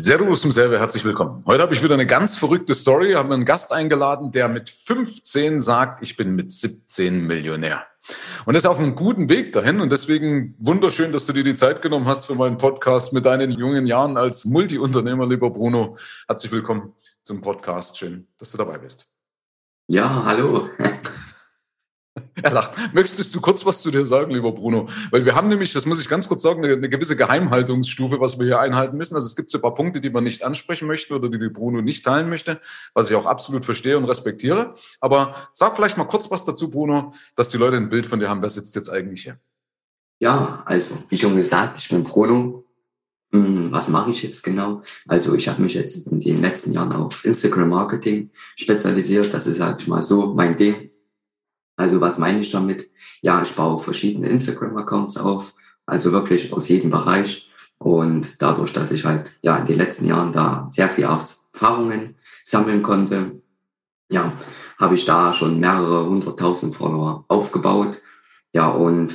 Servus zum selber, herzlich willkommen. Heute habe ich wieder eine ganz verrückte Story. Haben einen Gast eingeladen, der mit 15 sagt, ich bin mit 17 Millionär. Und ist auf einem guten Weg dahin. Und deswegen wunderschön, dass du dir die Zeit genommen hast für meinen Podcast mit deinen jungen Jahren als Multiunternehmer, lieber Bruno. Herzlich willkommen zum Podcast. Schön, dass du dabei bist. Ja, hallo. Er lacht. Möchtest du kurz was zu dir sagen, lieber Bruno? Weil wir haben nämlich, das muss ich ganz kurz sagen, eine, eine, gewisse Geheimhaltungsstufe, was wir hier einhalten müssen. Also es gibt so ein paar Punkte, die man nicht ansprechen möchte oder die, die Bruno nicht teilen möchte, was ich auch absolut verstehe und respektiere. Aber sag vielleicht mal kurz was dazu, Bruno, dass die Leute ein Bild von dir haben. Wer sitzt jetzt eigentlich hier? Ja, also wie schon gesagt, ich bin Bruno. Hm, was mache ich jetzt genau? Also ich habe mich jetzt in den letzten Jahren auf Instagram Marketing spezialisiert. Das ist, sag ich mal, so mein Ding also was meine ich damit? Ja, ich baue verschiedene Instagram-Accounts auf, also wirklich aus jedem Bereich. Und dadurch, dass ich halt ja in den letzten Jahren da sehr viel Erfahrungen sammeln konnte, ja, habe ich da schon mehrere hunderttausend Follower aufgebaut. Ja, und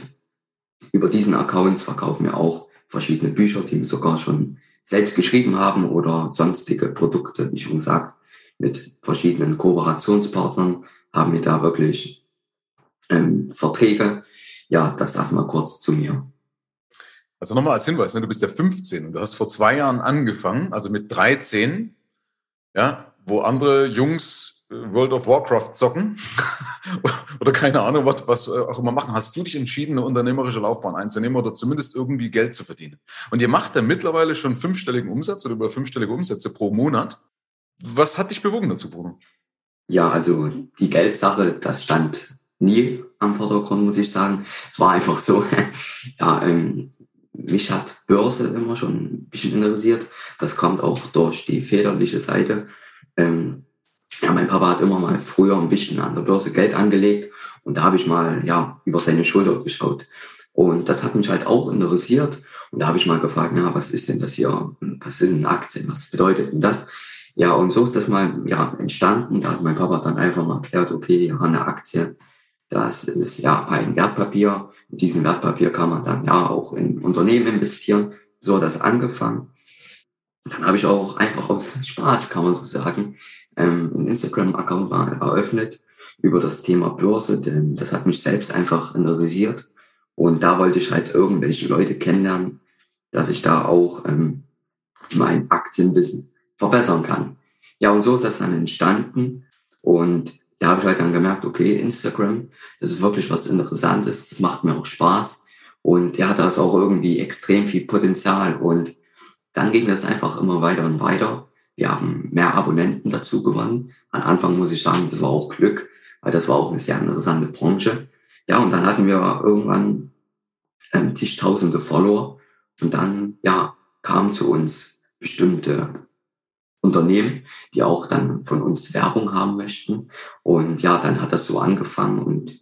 über diesen Accounts verkaufen wir auch verschiedene Bücher, die wir sogar schon selbst geschrieben haben oder sonstige Produkte, wie schon gesagt, mit verschiedenen Kooperationspartnern haben wir da wirklich ähm, Verträge. Ja, das erstmal kurz zu mir. Also nochmal als Hinweis, ne, du bist ja 15 und du hast vor zwei Jahren angefangen, also mit 13, ja, wo andere Jungs äh, World of Warcraft zocken oder keine Ahnung, was, was auch immer machen, hast du dich entschieden, eine unternehmerische Laufbahn einzunehmen oder zumindest irgendwie Geld zu verdienen. Und ihr macht ja mittlerweile schon fünfstelligen Umsatz oder über fünfstellige Umsätze pro Monat. Was hat dich bewogen dazu, Bruno? Ja, also die Geldsache, das stand nie am Vordergrund, muss ich sagen. Es war einfach so, ja, ähm, mich hat Börse immer schon ein bisschen interessiert. Das kommt auch durch die väterliche Seite. Ähm, ja, mein Papa hat immer mal früher ein bisschen an der Börse Geld angelegt und da habe ich mal ja über seine Schulter geschaut. Und das hat mich halt auch interessiert. Und da habe ich mal gefragt, ja, was ist denn das hier? Was ist eine Aktie? Was bedeutet denn das? Ja, und so ist das mal ja, entstanden. Da hat mein Papa dann einfach mal erklärt, okay, ja, eine Aktie das ist ja ein Wertpapier. Mit diesem Wertpapier kann man dann ja auch in Unternehmen investieren. So hat das angefangen. Dann habe ich auch einfach aus Spaß, kann man so sagen, ähm, einen Instagram-Account eröffnet über das Thema Börse, denn das hat mich selbst einfach interessiert. Und da wollte ich halt irgendwelche Leute kennenlernen, dass ich da auch ähm, mein Aktienwissen verbessern kann. Ja, und so ist das dann entstanden. Und da habe ich halt dann gemerkt, okay, Instagram, das ist wirklich was Interessantes, das macht mir auch Spaß und ja, da ist auch irgendwie extrem viel Potenzial und dann ging das einfach immer weiter und weiter. Wir haben mehr Abonnenten dazu gewonnen. Am Anfang muss ich sagen, das war auch Glück, weil das war auch eine sehr interessante Branche. Ja, und dann hatten wir irgendwann ähm, zigtausende Follower und dann, ja, kamen zu uns bestimmte Unternehmen, die auch dann von uns Werbung haben möchten. Und ja, dann hat das so angefangen und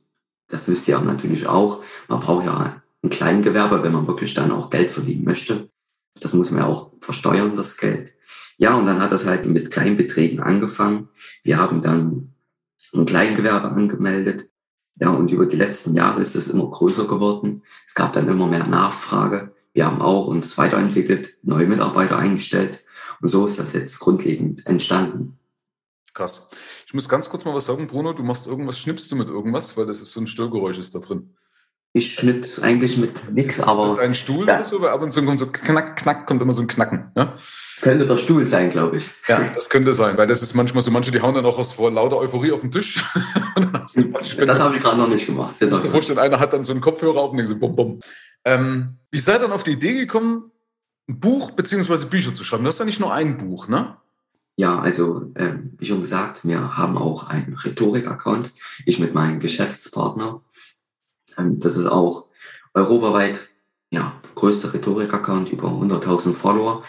das wisst ihr natürlich auch. Man braucht ja ein Kleingewerbe, wenn man wirklich dann auch Geld verdienen möchte. Das muss man ja auch versteuern, das Geld. Ja, und dann hat das halt mit Kleinbeträgen angefangen. Wir haben dann ein Kleingewerbe angemeldet. Ja, und über die letzten Jahre ist es immer größer geworden. Es gab dann immer mehr Nachfrage. Wir haben auch uns weiterentwickelt, neue Mitarbeiter eingestellt. Und so ist das jetzt grundlegend entstanden. Krass. Ich muss ganz kurz mal was sagen, Bruno. Du machst irgendwas, schnippst du mit irgendwas, weil das ist so ein Störgeräusch ist da drin. Ich schnipp eigentlich mit nichts, aber. Dein Stuhl ja. oder so, weil ab und zu kommt so knack, knack, kommt immer so ein Knacken. Ja? Könnte der Stuhl sein, glaube ich. Ja, das könnte sein, weil das ist manchmal so, manche, die hauen dann auch aus vor lauter Euphorie auf den Tisch. das habe ich gerade noch nicht gemacht. Das vorstellen, einer hat dann so einen Kopfhörer auf und denkt so, bum, bum. Ähm, wie seid dann auf die Idee gekommen, ein Buch beziehungsweise Bücher zu schreiben. Das ist ja nicht nur ein Buch, ne? Ja, also ähm, wie schon gesagt, wir haben auch einen Rhetorik-Account. Ich mit meinem Geschäftspartner. Ähm, das ist auch europaweit ja, der größte Rhetorik-Account, über 100.000 Follower.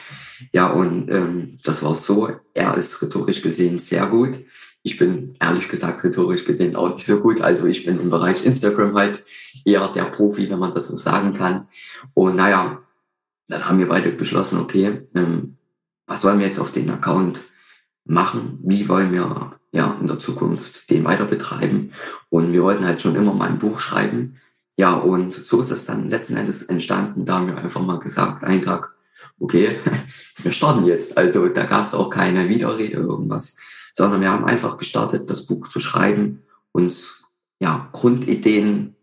Ja, und ähm, das war so, er ist rhetorisch gesehen sehr gut. Ich bin ehrlich gesagt rhetorisch gesehen auch nicht so gut. Also ich bin im Bereich Instagram halt eher der Profi, wenn man das so sagen kann. Und naja, dann haben wir beide beschlossen, okay, ähm, was wollen wir jetzt auf den Account machen? Wie wollen wir ja in der Zukunft den weiter betreiben? Und wir wollten halt schon immer mal ein Buch schreiben. Ja, und so ist es dann letzten Endes entstanden. Da haben wir einfach mal gesagt, einen Tag okay, wir starten jetzt. Also da gab es auch keine Widerrede oder irgendwas, sondern wir haben einfach gestartet, das Buch zu schreiben, uns ja, Grundideen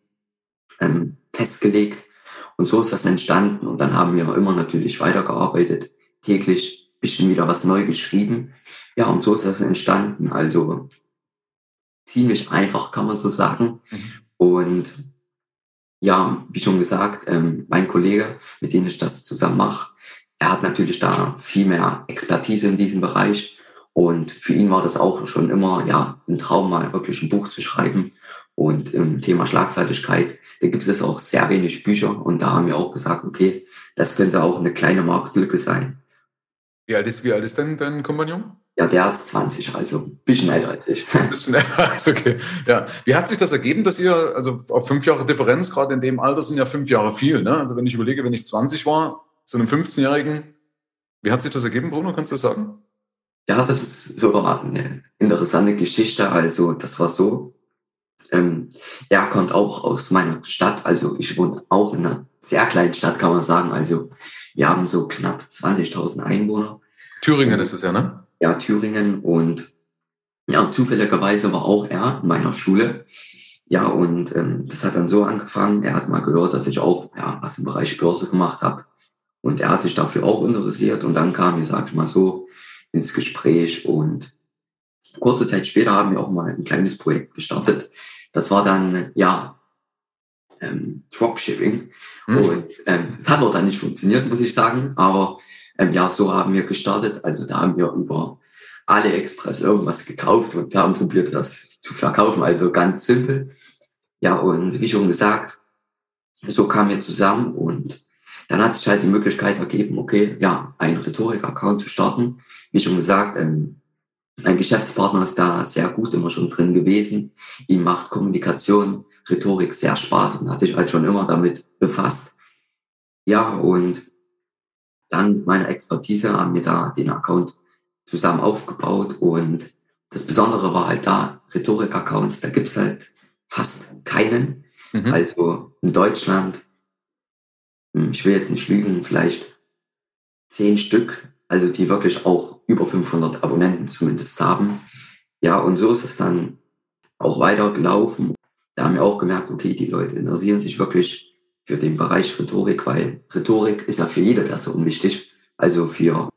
ähm, festgelegt und so ist das entstanden. Und dann haben wir immer natürlich weitergearbeitet, täglich bisschen wieder was neu geschrieben. Ja, und so ist das entstanden. Also ziemlich einfach, kann man so sagen. Mhm. Und ja, wie schon gesagt, ähm, mein Kollege, mit dem ich das zusammen mache, er hat natürlich da viel mehr Expertise in diesem Bereich. Und für ihn war das auch schon immer ja ein Traum, mal wirklich ein Buch zu schreiben. Und im Thema Schlagfertigkeit, da gibt es auch sehr wenig Bücher. Und da haben wir auch gesagt, okay, das könnte auch eine kleine Marktlücke sein. Wie alt ist, wie alt ist denn dein Kompagnon? Ja, der ist 20, also ein bisschen älter als ich. Ein bisschen älter als, okay. Ja. Wie hat sich das ergeben, dass ihr, also auf fünf Jahre Differenz, gerade in dem Alter sind ja fünf Jahre viel, ne? Also wenn ich überlege, wenn ich 20 war, zu einem 15-Jährigen, wie hat sich das ergeben, Bruno? Kannst du das sagen? Ja, das ist sogar eine interessante Geschichte. Also, das war so. Ähm, er kommt auch aus meiner Stadt. Also, ich wohne auch in einer sehr kleinen Stadt, kann man sagen. Also, wir haben so knapp 20.000 Einwohner. Thüringen ist es ja, ne? ja, Thüringen und ja, zufälligerweise war auch er in meiner Schule. Ja, und ähm, das hat dann so angefangen. Er hat mal gehört, dass ich auch ja, was im Bereich Börse gemacht habe. Und er hat sich dafür auch interessiert. Und dann kam wir, sag ich mal so, ins Gespräch. Und kurze Zeit später haben wir auch mal ein kleines Projekt gestartet. Das war dann, ja, ähm, Dropshipping. Mhm. Und ähm, es hat auch dann nicht funktioniert, muss ich sagen. Aber ähm, ja, so haben wir gestartet. Also da haben wir über AliExpress irgendwas gekauft und haben probiert, das zu verkaufen. Also ganz simpel. Ja, und wie schon gesagt, so kamen wir zusammen und dann hat sich halt die Möglichkeit ergeben, okay, ja, einen Rhetorik-Account zu starten. Wie schon gesagt, ähm, mein Geschäftspartner ist da sehr gut immer schon drin gewesen. Ihm macht Kommunikation, Rhetorik sehr Spaß und hat sich halt schon immer damit befasst. Ja, und dann mit meiner Expertise haben wir da den Account zusammen aufgebaut und das Besondere war halt da, Rhetorik-Accounts, da gibt's halt fast keinen. Mhm. Also in Deutschland, hm, ich will jetzt nicht lügen, vielleicht zehn Stück, also die wirklich auch über 500 Abonnenten zumindest haben. Ja, und so ist es dann auch weiter gelaufen. Da haben wir auch gemerkt, okay, die Leute interessieren sich wirklich für den Bereich Rhetorik, weil Rhetorik ist ja für jede Person wichtig. Also für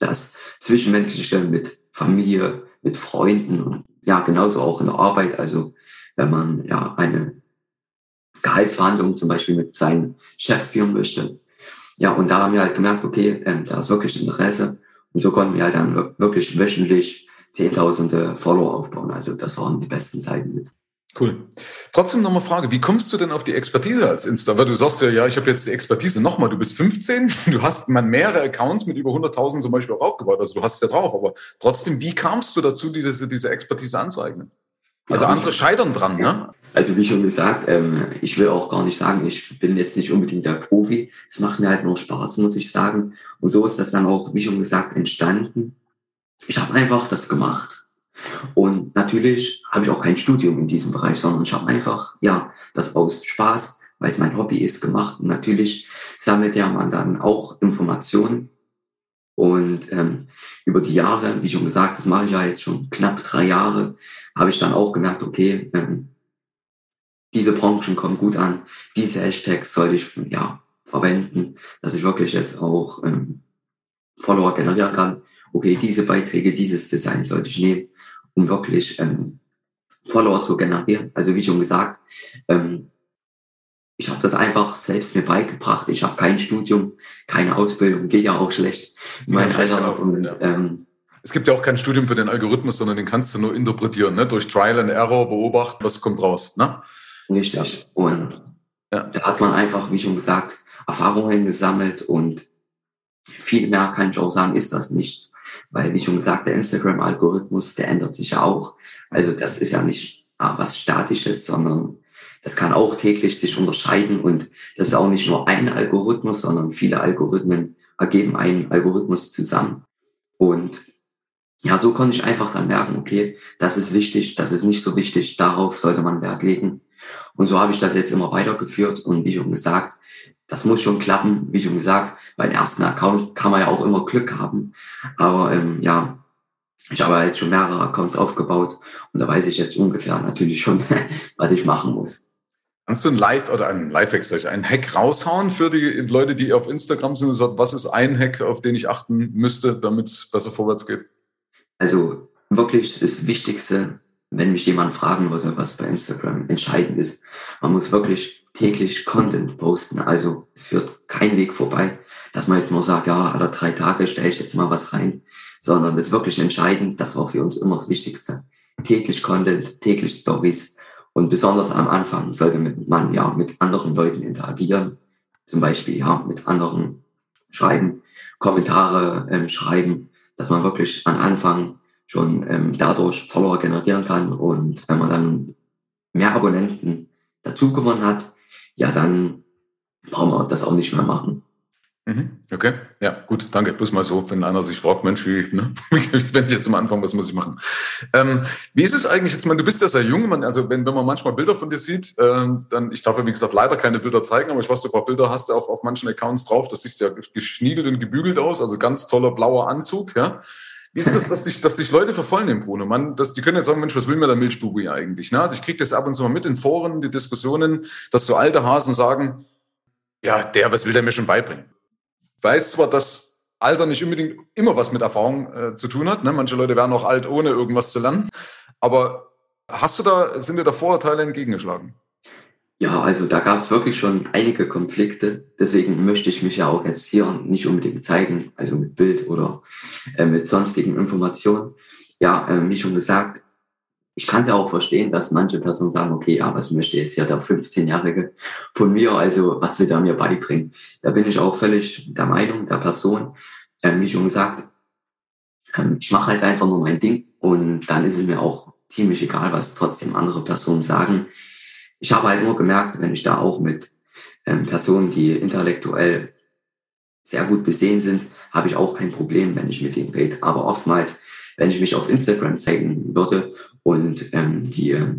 das Zwischenmenschliche mit Familie, mit Freunden und ja, genauso auch in der Arbeit. Also wenn man ja eine Gehaltsverhandlung zum Beispiel mit seinem Chef führen möchte. Ja, und da haben wir halt gemerkt, okay, ähm, da ist wirklich Interesse. Und so konnten wir halt dann wirklich wöchentlich Zehntausende Follower aufbauen. Also das waren die besten Zeiten mit. Cool. Trotzdem nochmal Frage, wie kommst du denn auf die Expertise als Insta? Weil du sagst ja, ja, ich habe jetzt die Expertise. Nochmal, du bist 15, du hast man mehrere Accounts mit über 100.000 zum Beispiel auch aufgebaut, also du hast es ja drauf. Aber trotzdem, wie kamst du dazu, diese, diese Expertise anzueignen? Also ja, andere scheitern dran, ne? Also wie schon gesagt, ähm, ich will auch gar nicht sagen, ich bin jetzt nicht unbedingt der Profi. Es macht mir halt nur Spaß, muss ich sagen. Und so ist das dann auch, wie schon gesagt, entstanden. Ich habe einfach das gemacht und natürlich habe ich auch kein Studium in diesem Bereich, sondern ich habe einfach, ja, das aus Spaß, weil es mein Hobby ist, gemacht. Und natürlich sammelt ja man dann auch Informationen. Und ähm, über die Jahre, wie schon gesagt, das mache ich ja jetzt schon knapp drei Jahre, habe ich dann auch gemerkt, okay, ähm, diese Branchen kommen gut an, diese Hashtags sollte ich ja verwenden, dass ich wirklich jetzt auch ähm, Follower generieren kann. Okay, diese Beiträge, dieses Design sollte ich nehmen um wirklich ähm, Follower zu generieren. Also wie schon gesagt, ähm, ich habe das einfach selbst mir beigebracht. Ich habe kein Studium, keine Ausbildung, geht ja auch schlecht. Mein ja, Alter, und, ja. ähm, es gibt ja auch kein Studium für den Algorithmus, sondern den kannst du nur interpretieren, ne? durch Trial and Error beobachten, was kommt raus. Ne? Richtig. Und ja. da hat man einfach, wie schon gesagt, Erfahrungen gesammelt und viel mehr kann ich auch sagen, ist das nichts. Weil, wie schon gesagt, der Instagram-Algorithmus, der ändert sich ja auch. Also das ist ja nicht ah, was Statisches, sondern das kann auch täglich sich unterscheiden und das ist auch nicht nur ein Algorithmus, sondern viele Algorithmen ergeben einen Algorithmus zusammen. Und ja, so konnte ich einfach dann merken, okay, das ist wichtig, das ist nicht so wichtig, darauf sollte man Wert legen. Und so habe ich das jetzt immer weitergeführt und wie schon gesagt, das muss schon klappen, wie schon gesagt. Beim ersten Account kann man ja auch immer Glück haben. Aber ähm, ja, ich habe jetzt schon mehrere Accounts aufgebaut und da weiß ich jetzt ungefähr natürlich schon, was ich machen muss. Kannst du ein Live oder ein Live-Hack, sag ich, einen Hack raushauen für die Leute, die auf Instagram sind und sagen, was ist ein Hack, auf den ich achten müsste, damit es besser vorwärts geht? Also wirklich das Wichtigste, wenn mich jemand fragen würde, was bei Instagram entscheidend ist, man muss wirklich täglich Content posten. Also es führt kein Weg vorbei, dass man jetzt nur sagt, ja, alle drei Tage stelle ich jetzt mal was rein, sondern das ist wirklich entscheidend. Das war für uns immer das Wichtigste. Täglich Content, täglich Stories und besonders am Anfang sollte man ja mit anderen Leuten interagieren, zum Beispiel ja mit anderen schreiben, Kommentare ähm, schreiben, dass man wirklich am Anfang schon ähm, dadurch Follower generieren kann und wenn man dann mehr Abonnenten dazu gewonnen hat, ja dann brauchen wir das auch nicht mehr machen. Mhm. Okay, ja, gut, danke. Bloß mal so, wenn einer sich fragt, Mensch, wie, ne? wenn ich jetzt am Anfang, was muss ich machen? Ähm, wie ist es eigentlich jetzt, man, du bist ja sehr jung, man, also wenn, wenn man manchmal Bilder von dir sieht, ähm, dann, ich darf ja wie gesagt leider keine Bilder zeigen, aber ich weiß, du ein paar Bilder hast du auf, auf manchen Accounts drauf, das sieht ja geschniegelt und gebügelt aus, also ganz toller blauer Anzug, ja. Wie ist das, dass dich, dass dich Leute verfolgen im Bruno? Man, dass, die können jetzt sagen, Mensch, was will mir der Milchbubi eigentlich? Ne? Also ich kriege das ab und zu mal mit in Foren, die Diskussionen, dass so alte Hasen sagen, ja, der, was will der mir schon beibringen? Weiß zwar, dass Alter nicht unbedingt immer was mit Erfahrung äh, zu tun hat. Ne? Manche Leute werden auch alt, ohne irgendwas zu lernen. Aber hast du da, sind dir da Vorurteile entgegengeschlagen? Ja, also da gab es wirklich schon einige Konflikte. Deswegen möchte ich mich ja auch jetzt hier nicht unbedingt zeigen, also mit Bild oder äh, mit sonstigen Informationen. Ja, äh, wie schon gesagt, ich kann es ja auch verstehen, dass manche Personen sagen, okay, ja, was möchte jetzt ja der 15-Jährige von mir, also was will er mir beibringen? Da bin ich auch völlig der Meinung der Person, ähm, wie schon gesagt, ähm, ich mache halt einfach nur mein Ding und dann ist es mir auch ziemlich egal, was trotzdem andere Personen sagen. Ich habe halt nur gemerkt, wenn ich da auch mit ähm, Personen, die intellektuell sehr gut besehen sind, habe ich auch kein Problem, wenn ich mit ihnen rede. Aber oftmals wenn ich mich auf Instagram zeigen würde und ähm, die äh,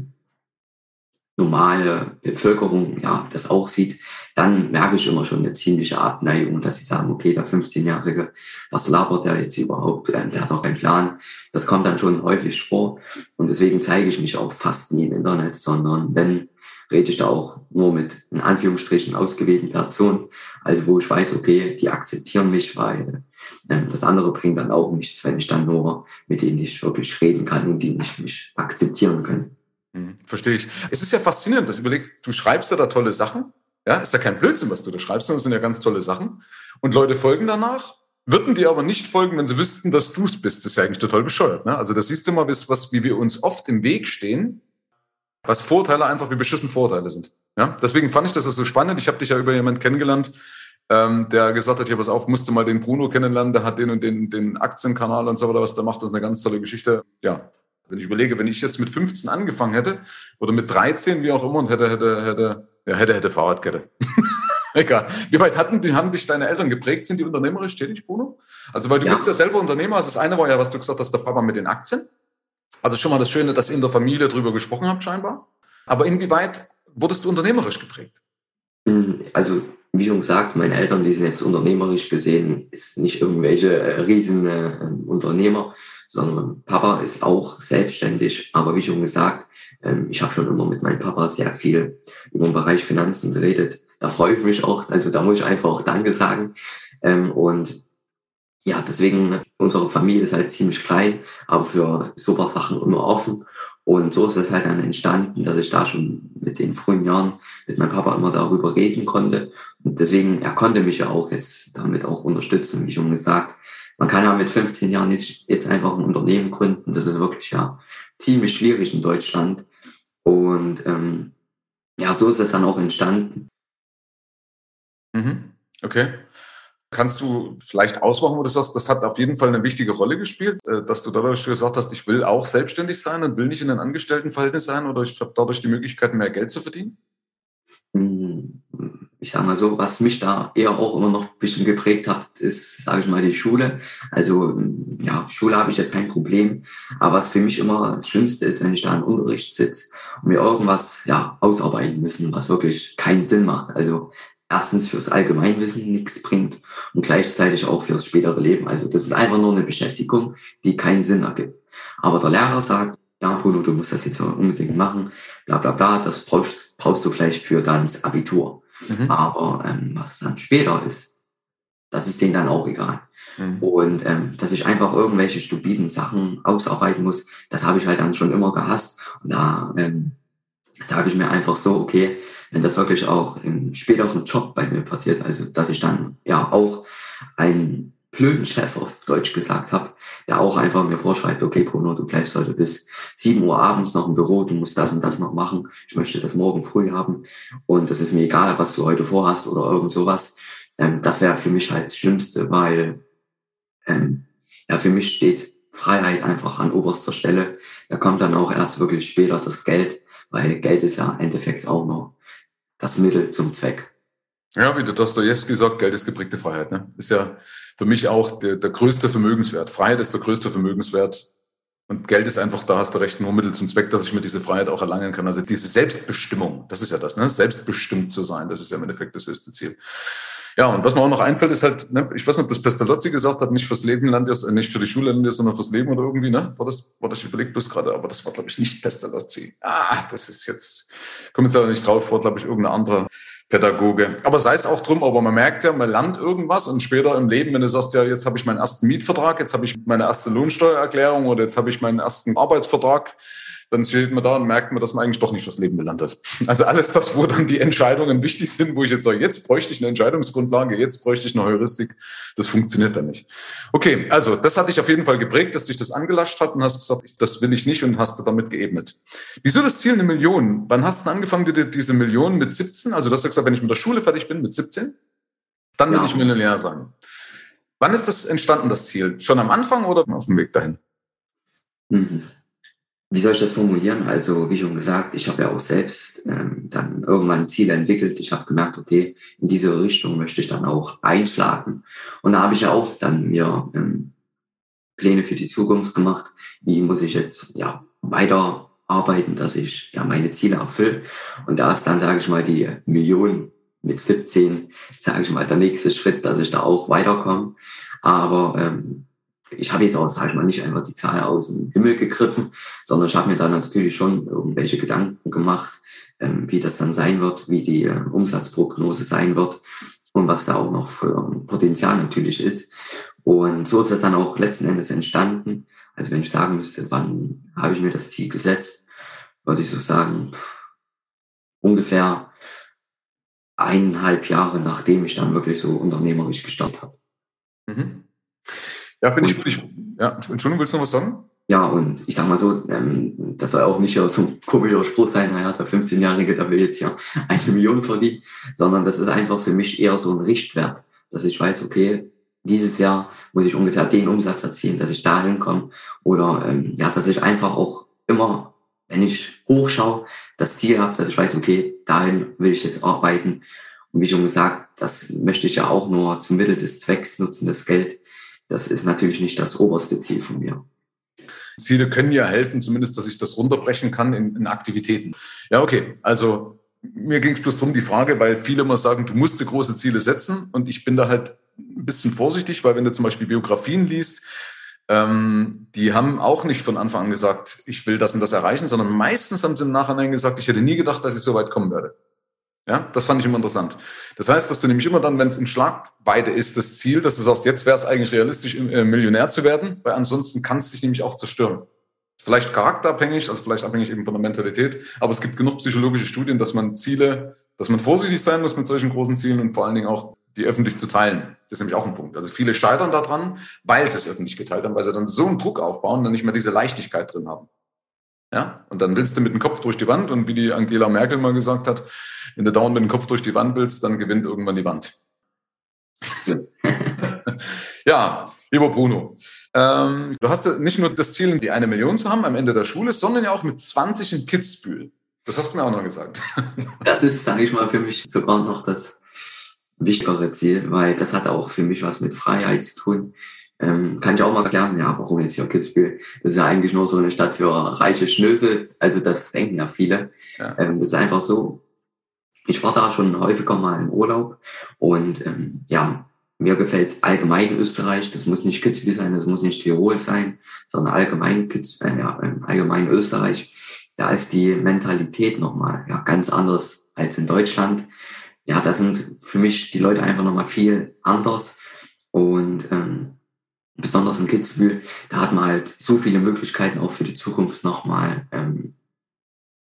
normale Bevölkerung ja das auch sieht, dann merke ich immer schon eine ziemliche Abneigung, dass sie sagen, okay, der 15-Jährige, was labert der jetzt überhaupt? Ähm, der hat auch keinen Plan. Das kommt dann schon häufig vor und deswegen zeige ich mich auch fast nie im Internet, sondern wenn rede ich da auch nur mit in Anführungsstrichen ausgewählten Personen, also wo ich weiß, okay, die akzeptieren mich, weil ähm, das andere bringt dann auch nichts, wenn ich dann nur mit denen nicht wirklich reden kann und die nicht mich akzeptieren können. Hm, verstehe ich. Es ist ja faszinierend, dass überlegt, du schreibst ja da tolle Sachen. Ja, ist ja kein Blödsinn, was du da schreibst, sondern es sind ja ganz tolle Sachen. Und Leute folgen danach, würden dir aber nicht folgen, wenn sie wüssten, dass du es bist. Das ist ja eigentlich total bescheuert. Ne? Also das siehst du mal, was, wie wir uns oft im Weg stehen, was Vorteile einfach wie beschissen Vorteile sind. Ja? Deswegen fand ich das so spannend. Ich habe dich ja über jemanden kennengelernt, ähm, der gesagt hat, hier, pass auf, musste mal den Bruno kennenlernen, der hat den und den, den Aktienkanal und so weiter, was der macht, das ist eine ganz tolle Geschichte. Ja, wenn ich überlege, wenn ich jetzt mit 15 angefangen hätte oder mit 13, wie auch immer, und hätte, hätte, hätte, ja, hätte, hätte Fahrradkette. Egal. Wie weit hatten die, haben dich deine Eltern geprägt? Sind die unternehmerisch tätig, Bruno? Also, weil du ja. bist ja selber Unternehmer. Also das eine war ja, was du gesagt hast, der Papa mit den Aktien. Also schon mal das Schöne, dass ihr in der Familie drüber gesprochen habt, scheinbar. Aber inwieweit wurdest du unternehmerisch geprägt? Also, wie schon gesagt, meine Eltern, die sind jetzt unternehmerisch gesehen, ist nicht irgendwelche äh, riesen äh, Unternehmer, sondern Papa ist auch selbstständig. Aber wie schon gesagt, ähm, ich habe schon immer mit meinem Papa sehr viel über den Bereich Finanzen geredet. Da freue ich mich auch. Also da muss ich einfach auch Danke sagen. Ähm, und ja, deswegen, unsere Familie ist halt ziemlich klein, aber für super Sachen immer offen. Und so ist es halt dann entstanden, dass ich da schon mit den frühen Jahren mit meinem Papa immer darüber reden konnte. Und deswegen, er konnte mich ja auch jetzt damit auch unterstützen, wie schon gesagt. Man kann ja mit 15 Jahren nicht jetzt einfach ein Unternehmen gründen. Das ist wirklich ja ziemlich schwierig in Deutschland. Und ähm, ja, so ist es dann auch entstanden. Mhm. Okay. Kannst du vielleicht ausmachen, wo du sagst, das hat auf jeden Fall eine wichtige Rolle gespielt, äh, dass du dadurch gesagt hast, ich will auch selbstständig sein und will nicht in einem Angestelltenverhältnis sein oder ich habe dadurch die Möglichkeit, mehr Geld zu verdienen? Hm, ich sage mal so, was mich da eher auch immer noch ein bisschen geprägt hat, ist, sage ich mal, die Schule. Also ja, Schule habe ich jetzt kein Problem, aber was für mich immer das Schlimmste ist, wenn ich da im Unterricht sitze und mir irgendwas ja ausarbeiten müssen, was wirklich keinen Sinn macht. Also erstens fürs Allgemeinwissen nichts bringt und gleichzeitig auch fürs spätere Leben. Also das ist einfach nur eine Beschäftigung, die keinen Sinn ergibt. Aber der Lehrer sagt, ja, Bruno, du musst das jetzt unbedingt machen, bla bla bla, das brauchst, brauchst du vielleicht für dann das Abitur. Mhm. Aber ähm, was dann später ist, das ist denen dann auch egal. Mhm. Und ähm, dass ich einfach irgendwelche stupiden Sachen ausarbeiten muss, das habe ich halt dann schon immer gehasst. Und da ähm, sage ich mir einfach so, okay, wenn das wirklich auch im späteren Job bei mir passiert, also dass ich dann ja auch einen blöden Chef auf Deutsch gesagt habe, der auch einfach mir vorschreibt, okay, Bruno, du bleibst heute bis 7 Uhr abends noch im Büro, du musst das und das noch machen, ich möchte das morgen früh haben und das ist mir egal, was du heute vorhast oder irgend sowas. Ähm, das wäre für mich halt das Schlimmste, weil ähm, ja, für mich steht Freiheit einfach an oberster Stelle. Da kommt dann auch erst wirklich später das Geld, weil Geld ist ja Endeffekt auch nur das Mittel zum Zweck. Ja, wie der Dostoevsky sagt, Geld ist geprägte Freiheit. Ne? Ist ja für mich auch der, der größte Vermögenswert. Freiheit ist der größte Vermögenswert. Und Geld ist einfach, da hast du recht, nur Mittel zum Zweck, dass ich mir diese Freiheit auch erlangen kann. Also diese Selbstbestimmung, das ist ja das, ne? Selbstbestimmt zu sein, das ist ja im Endeffekt das höchste Ziel. Ja, und was mir auch noch einfällt, ist halt, ne, ich weiß nicht, ob das Pestalozzi gesagt hat, nicht fürs Leben lernt ihr, nicht für die Schule lernt ihr, sondern fürs Leben oder irgendwie, ne? War das, war das, ich überlege bloß gerade, aber das war, glaube ich, nicht Pestalozzi. Ah, das ist jetzt, komme jetzt aber nicht drauf, war, glaube ich, irgendeine andere Pädagoge. Aber sei es auch drum, aber man merkt ja, man lernt irgendwas und später im Leben, wenn du sagst, ja, jetzt habe ich meinen ersten Mietvertrag, jetzt habe ich meine erste Lohnsteuererklärung oder jetzt habe ich meinen ersten Arbeitsvertrag, dann steht man da und merkt man, dass man eigentlich doch nicht fürs Leben gelernt hat. Also alles das, wo dann die Entscheidungen wichtig sind, wo ich jetzt sage, jetzt bräuchte ich eine Entscheidungsgrundlage, jetzt bräuchte ich eine Heuristik, das funktioniert dann nicht. Okay, also das hat dich auf jeden Fall geprägt, dass dich das angelascht hat und hast gesagt, das will ich nicht und hast du damit geebnet. Wieso das Ziel eine Million? Wann hast du angefangen, dir diese Million mit 17, also du hast gesagt, wenn ich mit der Schule fertig bin, mit 17, dann will ja. ich Millionär sein. Wann ist das entstanden, das Ziel? Schon am Anfang oder auf dem Weg dahin? Mhm wie soll ich das formulieren? Also, wie schon gesagt, ich habe ja auch selbst ähm, dann irgendwann Ziele entwickelt. Ich habe gemerkt, okay, in diese Richtung möchte ich dann auch einschlagen. Und da habe ich ja auch dann mir ähm, Pläne für die Zukunft gemacht. Wie muss ich jetzt ja weiter arbeiten, dass ich ja meine Ziele erfülle? Und da ist dann, sage ich mal, die Million mit 17, sage ich mal, der nächste Schritt, dass ich da auch weiterkomme. Aber ähm, ich habe jetzt auch, sage ich mal, nicht einfach die Zahl aus dem Himmel gegriffen, sondern ich habe mir dann natürlich schon irgendwelche Gedanken gemacht, ähm, wie das dann sein wird, wie die äh, Umsatzprognose sein wird und was da auch noch für Potenzial natürlich ist. Und so ist das dann auch letzten Endes entstanden. Also wenn ich sagen müsste, wann habe ich mir das Ziel gesetzt, würde ich so sagen, ungefähr eineinhalb Jahre, nachdem ich dann wirklich so unternehmerisch gestartet habe. Mhm. Ja, finde ich gut. Ich, ja, Entschuldigung, willst du noch was sagen? Ja, und ich sag mal so, ähm, das soll auch nicht so ein komischer Spruch sein, naja, der 15-Jährige, der will jetzt ja eine Million verdienen, sondern das ist einfach für mich eher so ein Richtwert, dass ich weiß, okay, dieses Jahr muss ich ungefähr den Umsatz erzielen, dass ich dahin komme. Oder ähm, ja, dass ich einfach auch immer, wenn ich hochschaue, das Ziel habe, dass ich weiß, okay, dahin will ich jetzt arbeiten. Und wie schon gesagt, das möchte ich ja auch nur zum Mittel des Zwecks nutzen, das Geld das ist natürlich nicht das oberste Ziel von mir. Ziele können ja helfen, zumindest, dass ich das runterbrechen kann in, in Aktivitäten. Ja, okay. Also mir ging es bloß darum, die Frage, weil viele immer sagen, du musst große Ziele setzen und ich bin da halt ein bisschen vorsichtig, weil wenn du zum Beispiel Biografien liest, ähm, die haben auch nicht von Anfang an gesagt, ich will das und das erreichen, sondern meistens haben sie im Nachhinein gesagt, ich hätte nie gedacht, dass ich so weit kommen werde. Ja, das fand ich immer interessant. Das heißt, dass du nämlich immer dann, wenn es in Schlagweite ist, das Ziel, dass du sagst, jetzt wäre es eigentlich realistisch, äh, Millionär zu werden, weil ansonsten kannst du dich nämlich auch zerstören. Vielleicht charakterabhängig, also vielleicht abhängig eben von der Mentalität, aber es gibt genug psychologische Studien, dass man Ziele, dass man vorsichtig sein muss mit solchen großen Zielen und vor allen Dingen auch die öffentlich zu teilen. Das ist nämlich auch ein Punkt. Also viele scheitern daran, weil sie es öffentlich geteilt haben, weil sie dann so einen Druck aufbauen und dann nicht mehr diese Leichtigkeit drin haben. Ja, und dann willst du mit dem Kopf durch die Wand und wie die Angela Merkel mal gesagt hat, wenn du dauernd mit dem Kopf durch die Wand willst, dann gewinnt irgendwann die Wand. ja, lieber Bruno, ähm, du hast nicht nur das Ziel, die eine Million zu haben am Ende der Schule, sondern ja auch mit 20 in Kitzbühel. Das hast du mir auch noch gesagt. das ist, sage ich mal, für mich sogar noch das wichtigere Ziel, weil das hat auch für mich was mit Freiheit zu tun. Ähm, kann ich auch mal erklären, ja, warum jetzt hier Kitzbühel? Das ist ja eigentlich nur so eine Stadt für reiche Schnösel. Also das denken ja viele. Ja. Ähm, das ist einfach so. ich war da schon häufiger mal im Urlaub und ähm, ja, mir gefällt allgemein Österreich. Das muss nicht Kitzbühel sein, das muss nicht Tirol sein, sondern allgemein Kitz, äh, ja, ähm, allgemein Österreich. Da ist die Mentalität nochmal ja, ganz anders als in Deutschland. Ja, da sind für mich die Leute einfach nochmal viel anders. Und ähm, besonders in Kitzbühel, da hat man halt so viele Möglichkeiten auch für die Zukunft nochmal ähm,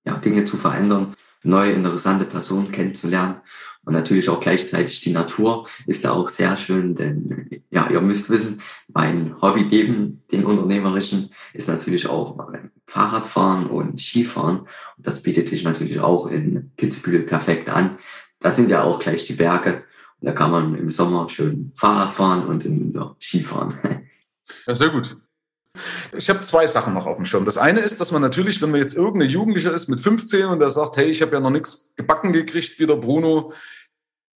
ja, Dinge zu verändern, neue interessante Personen kennenzulernen und natürlich auch gleichzeitig die Natur ist da auch sehr schön, denn ja, ihr müsst wissen, mein Hobby neben den unternehmerischen ist natürlich auch Fahrradfahren und Skifahren. Und das bietet sich natürlich auch in Kitzbühel perfekt an. Da sind ja auch gleich die Berge. Und da kann man im Sommer schön Fahrrad fahren und im Winter Skifahren. Ja, sehr gut. Ich habe zwei Sachen noch auf dem Schirm. Das eine ist, dass man natürlich, wenn man jetzt irgendein Jugendlicher ist mit 15 und der sagt, hey, ich habe ja noch nichts gebacken gekriegt wie der Bruno,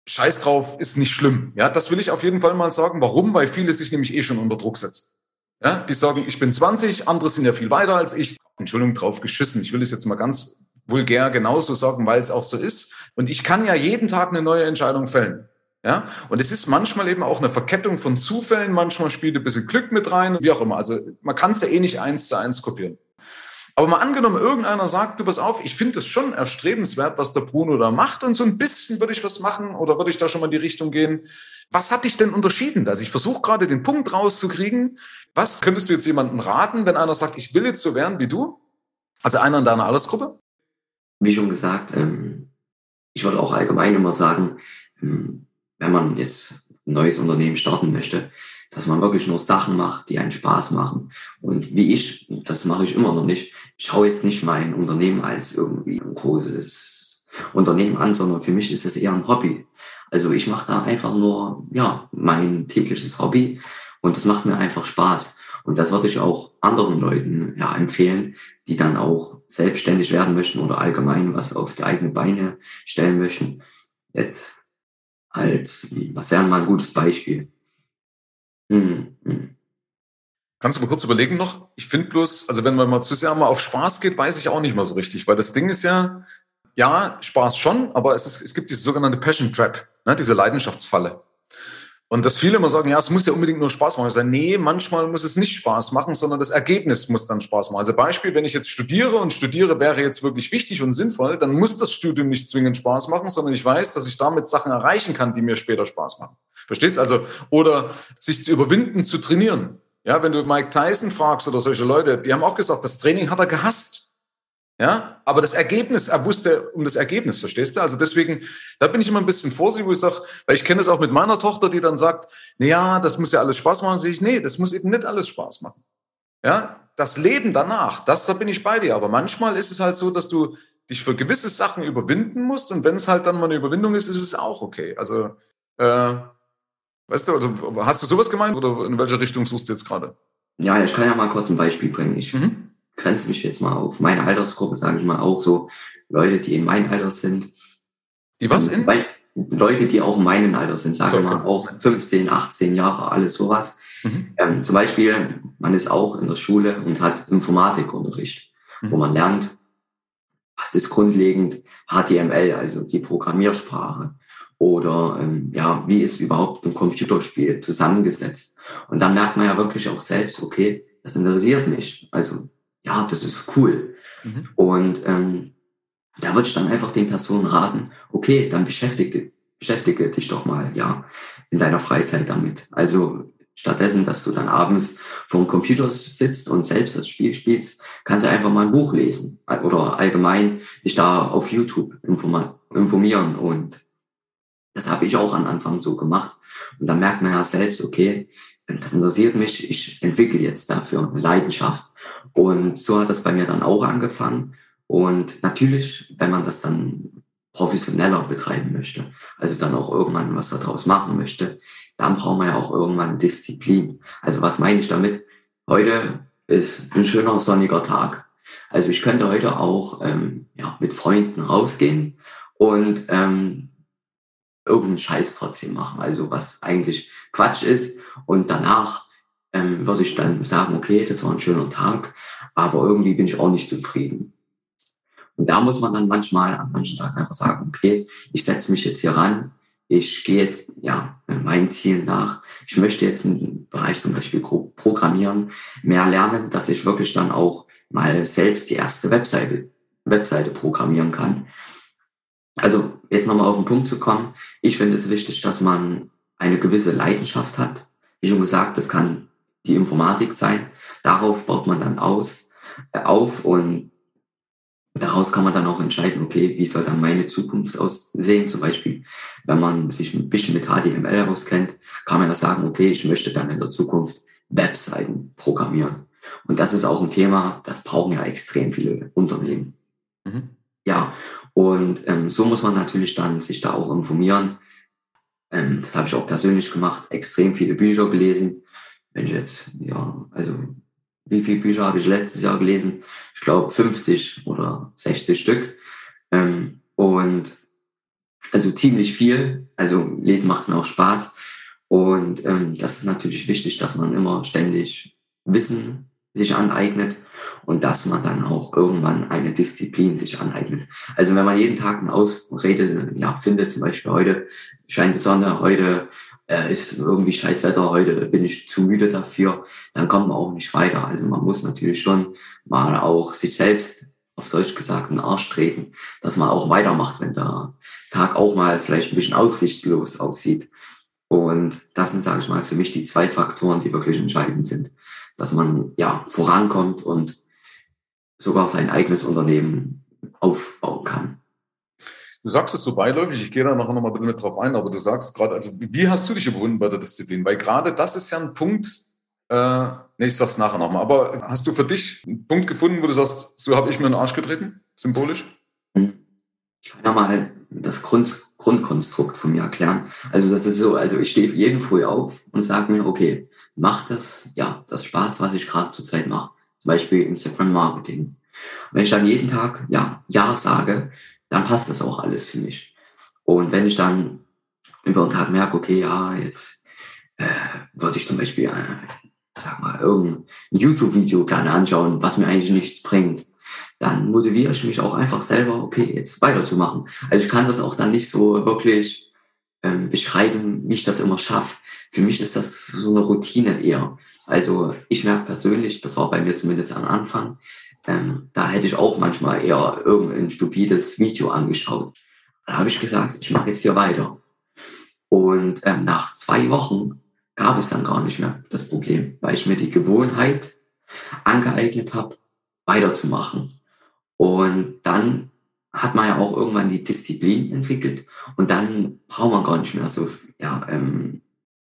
scheiß drauf, ist nicht schlimm. Ja, das will ich auf jeden Fall mal sagen. Warum? Weil viele sich nämlich eh schon unter Druck setzen. Ja, die sagen, ich bin 20, andere sind ja viel weiter als ich. Entschuldigung, drauf geschissen. Ich will es jetzt mal ganz vulgär genauso sagen, weil es auch so ist. Und ich kann ja jeden Tag eine neue Entscheidung fällen. Ja, und es ist manchmal eben auch eine Verkettung von Zufällen. Manchmal spielt ein bisschen Glück mit rein, wie auch immer. Also man kann es ja eh nicht eins zu eins kopieren. Aber mal angenommen, irgendeiner sagt, du pass auf, ich finde es schon erstrebenswert, was der Bruno da macht und so ein bisschen würde ich was machen oder würde ich da schon mal in die Richtung gehen. Was hat dich denn unterschieden? Also ich versuche gerade den Punkt rauszukriegen. Was könntest du jetzt jemandem raten, wenn einer sagt, ich will jetzt so werden wie du? Also einer in deiner Altersgruppe? Wie schon gesagt, ähm, ich würde auch allgemein immer sagen, ähm, wenn man jetzt ein neues Unternehmen starten möchte, dass man wirklich nur Sachen macht, die einen Spaß machen. Und wie ich, das mache ich immer noch nicht, ich schaue jetzt nicht mein Unternehmen als irgendwie ein großes Unternehmen an, sondern für mich ist es eher ein Hobby. Also ich mache da einfach nur, ja, mein tägliches Hobby und das macht mir einfach Spaß. Und das würde ich auch anderen Leuten ja, empfehlen, die dann auch selbstständig werden möchten oder allgemein was auf die eigenen Beine stellen möchten. Jetzt als, was wäre mal ein gutes Beispiel? Hm, hm. Kannst du mal kurz überlegen noch? Ich finde bloß, also wenn man mal zu sehr mal auf Spaß geht, weiß ich auch nicht mal so richtig, weil das Ding ist ja, ja, Spaß schon, aber es, ist, es gibt diese sogenannte Passion Trap, ne, diese Leidenschaftsfalle. Und dass viele immer sagen, ja, es muss ja unbedingt nur Spaß machen. Ich sage, nee, manchmal muss es nicht Spaß machen, sondern das Ergebnis muss dann Spaß machen. Also Beispiel, wenn ich jetzt studiere und studiere wäre jetzt wirklich wichtig und sinnvoll, dann muss das Studium nicht zwingend Spaß machen, sondern ich weiß, dass ich damit Sachen erreichen kann, die mir später Spaß machen. Verstehst? Also, oder sich zu überwinden, zu trainieren. Ja, wenn du Mike Tyson fragst oder solche Leute, die haben auch gesagt, das Training hat er gehasst. Ja, aber das Ergebnis, er wusste um das Ergebnis, verstehst du? Also deswegen, da bin ich immer ein bisschen vorsichtig, wo ich sage, weil ich kenne das auch mit meiner Tochter, die dann sagt, na ja, das muss ja alles Spaß machen. Sehe ich, nee, das muss eben nicht alles Spaß machen. Ja, das Leben danach, das, da bin ich bei dir. Aber manchmal ist es halt so, dass du dich für gewisse Sachen überwinden musst und wenn es halt dann mal eine Überwindung ist, ist es auch okay. Also, äh, weißt du, also hast du sowas gemeint oder in welche Richtung suchst du jetzt gerade? Ja, ich kann ja mal kurz ein Beispiel bringen. Ich mhm grenze mich jetzt mal auf meine Altersgruppe, sage ich mal, auch so Leute, die in meinem Alter sind. Die was in? Leute, die auch in meinem Alter sind, sage ich mal, auch 15, 18 Jahre, alles sowas. Mhm. Ähm, zum Beispiel, man ist auch in der Schule und hat Informatikunterricht, mhm. wo man lernt, was ist grundlegend HTML, also die Programmiersprache. Oder ähm, ja, wie ist überhaupt ein Computerspiel zusammengesetzt? Und dann merkt man ja wirklich auch selbst, okay, das interessiert mich. Also ja, das ist cool. Mhm. Und ähm, da würde ich dann einfach den Personen raten, okay, dann beschäftige, beschäftige dich doch mal, ja, in deiner Freizeit damit. Also stattdessen, dass du dann abends vor dem Computer sitzt und selbst das Spiel spielst, kannst du einfach mal ein Buch lesen oder allgemein dich da auf YouTube informieren und das habe ich auch am Anfang so gemacht. Und dann merkt man ja selbst, okay, das interessiert mich, ich entwickle jetzt dafür eine Leidenschaft. Und so hat das bei mir dann auch angefangen. Und natürlich, wenn man das dann professioneller betreiben möchte, also dann auch irgendwann was daraus machen möchte, dann braucht man ja auch irgendwann Disziplin. Also was meine ich damit? Heute ist ein schöner sonniger Tag. Also ich könnte heute auch ähm, ja, mit Freunden rausgehen und ähm, irgendeinen Scheiß trotzdem machen. Also was eigentlich Quatsch ist. Und danach ähm, würde ich dann sagen, okay, das war ein schöner Tag, aber irgendwie bin ich auch nicht zufrieden. Und da muss man dann manchmal an manchen Tagen einfach sagen, okay, ich setze mich jetzt hier ran, ich gehe jetzt ja meinem Ziel nach. Ich möchte jetzt im Bereich zum Beispiel Programmieren mehr lernen, dass ich wirklich dann auch mal selbst die erste Webseite, Webseite programmieren kann. Also jetzt nochmal auf den Punkt zu kommen. Ich finde es wichtig, dass man eine gewisse Leidenschaft hat. Wie schon gesagt, das kann die Informatik sein. Darauf baut man dann aus, äh, auf und daraus kann man dann auch entscheiden, okay, wie soll dann meine Zukunft aussehen? Zum Beispiel, wenn man sich ein bisschen mit HTML auskennt, kann man ja sagen, okay, ich möchte dann in der Zukunft Webseiten programmieren. Und das ist auch ein Thema, das brauchen ja extrem viele Unternehmen. Mhm. Ja, und ähm, so muss man natürlich dann sich da auch informieren. Ähm, das habe ich auch persönlich gemacht, extrem viele Bücher gelesen. Wenn ich jetzt, ja, also wie viele Bücher habe ich letztes Jahr gelesen? Ich glaube 50 oder 60 Stück. Ähm, und also ziemlich viel. Also lesen macht mir auch Spaß. Und ähm, das ist natürlich wichtig, dass man immer ständig Wissen sich aneignet und dass man dann auch irgendwann eine Disziplin sich aneignet. Also wenn man jeden Tag eine Ausrede ja, findet, zum Beispiel heute scheint die Sonne, heute äh, ist irgendwie scheiß Wetter, heute bin ich zu müde dafür, dann kommt man auch nicht weiter. Also man muss natürlich schon mal auch sich selbst auf Deutsch gesagt einen Arsch treten, dass man auch weitermacht, wenn der Tag auch mal vielleicht ein bisschen aussichtlos aussieht. Und das sind, sage ich mal, für mich die zwei Faktoren, die wirklich entscheidend sind dass man ja vorankommt und sogar sein eigenes Unternehmen aufbauen kann. Du sagst es so beiläufig, ich gehe da nachher nochmal mit drauf ein, aber du sagst gerade, also wie hast du dich überwunden bei der Disziplin? Weil gerade das ist ja ein Punkt, äh, nee, ich sag's nachher nochmal, aber hast du für dich einen Punkt gefunden, wo du sagst, so habe ich mir einen Arsch getreten, symbolisch? Ich kann ja mal das Grund, Grundkonstrukt von mir erklären. Also das ist so, also ich stehe jeden früh auf und sage mir, okay, macht das, ja, das Spaß, was ich gerade zurzeit mache. Zum Beispiel Instagram Marketing. Und wenn ich dann jeden Tag, ja, Ja sage, dann passt das auch alles für mich. Und wenn ich dann über den Tag merke, okay, ja, jetzt äh, würde ich zum Beispiel, äh, sag mal, irgendein YouTube-Video gerne anschauen, was mir eigentlich nichts bringt, dann motiviere ich mich auch einfach selber, okay, jetzt weiterzumachen. Also ich kann das auch dann nicht so wirklich ähm, beschreiben, ich das immer schaffe. Für mich ist das so eine Routine eher. Also ich merke persönlich, das war bei mir zumindest am Anfang, ähm, da hätte ich auch manchmal eher irgendein stupides Video angeschaut. Da habe ich gesagt, ich mache jetzt hier weiter. Und ähm, nach zwei Wochen gab es dann gar nicht mehr das Problem, weil ich mir die Gewohnheit angeeignet habe, weiterzumachen. Und dann hat man ja auch irgendwann die Disziplin entwickelt und dann braucht man gar nicht mehr so ja, ähm,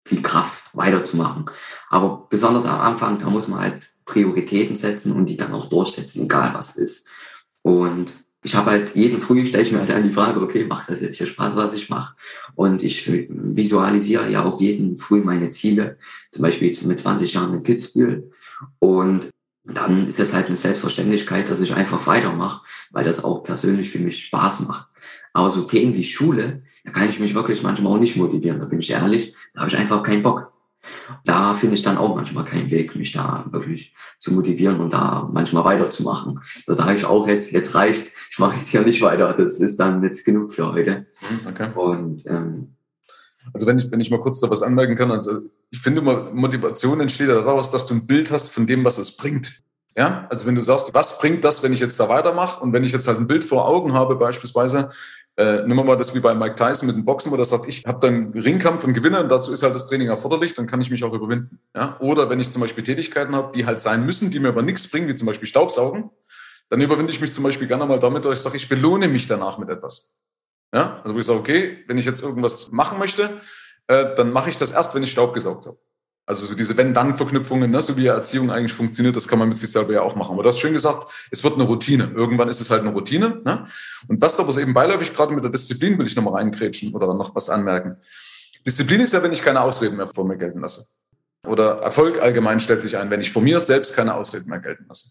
viel Kraft weiterzumachen. Aber besonders am Anfang, da muss man halt Prioritäten setzen und die dann auch durchsetzen, egal was ist. Und ich habe halt jeden Früh stelle ich mir halt dann die Frage, okay, macht das jetzt hier Spaß, was ich mache? Und ich visualisiere ja auch jeden Früh meine Ziele, zum Beispiel mit 20 Jahren in Kitzbühel. Und dann ist es halt eine Selbstverständlichkeit, dass ich einfach weitermache, weil das auch persönlich für mich Spaß macht. Aber so Themen wie Schule, da kann ich mich wirklich manchmal auch nicht motivieren, da bin ich ehrlich, da habe ich einfach keinen Bock. Da finde ich dann auch manchmal keinen Weg, mich da wirklich zu motivieren und da manchmal weiterzumachen. Da sage ich auch jetzt, jetzt reicht's, ich mache jetzt hier nicht weiter, das ist dann jetzt genug für heute. Mhm, okay. Und ähm, also wenn ich, wenn ich mal kurz da was anmerken kann, also ich finde Motivation entsteht daraus, dass du ein Bild hast von dem, was es bringt. Ja, also wenn du sagst, was bringt das, wenn ich jetzt da weitermache und wenn ich jetzt halt ein Bild vor Augen habe, beispielsweise, äh, nehmen wir mal das wie bei Mike Tyson mit dem Boxen, wo er sagt, ich habe dann Ringkampf und gewinne und dazu ist halt das Training erforderlich, dann kann ich mich auch überwinden. Ja? Oder wenn ich zum Beispiel Tätigkeiten habe, die halt sein müssen, die mir aber nichts bringen, wie zum Beispiel Staubsaugen, dann überwinde ich mich zum Beispiel gerne mal damit, dass ich sage, ich belohne mich danach mit etwas. Ja? Also wo ich sage, okay, wenn ich jetzt irgendwas machen möchte, äh, dann mache ich das erst, wenn ich Staub gesaugt habe. Also so diese Wenn-Dann-Verknüpfungen, ne, so wie Erziehung eigentlich funktioniert, das kann man mit sich selber ja auch machen. Aber du hast schön gesagt, es wird eine Routine. Irgendwann ist es halt eine Routine. Ne? Und was da was eben beiläufig, gerade mit der Disziplin will ich nochmal reingrätschen oder noch was anmerken. Disziplin ist ja, wenn ich keine Ausreden mehr vor mir gelten lasse. Oder Erfolg allgemein stellt sich ein, wenn ich von mir selbst keine Ausreden mehr gelten lasse.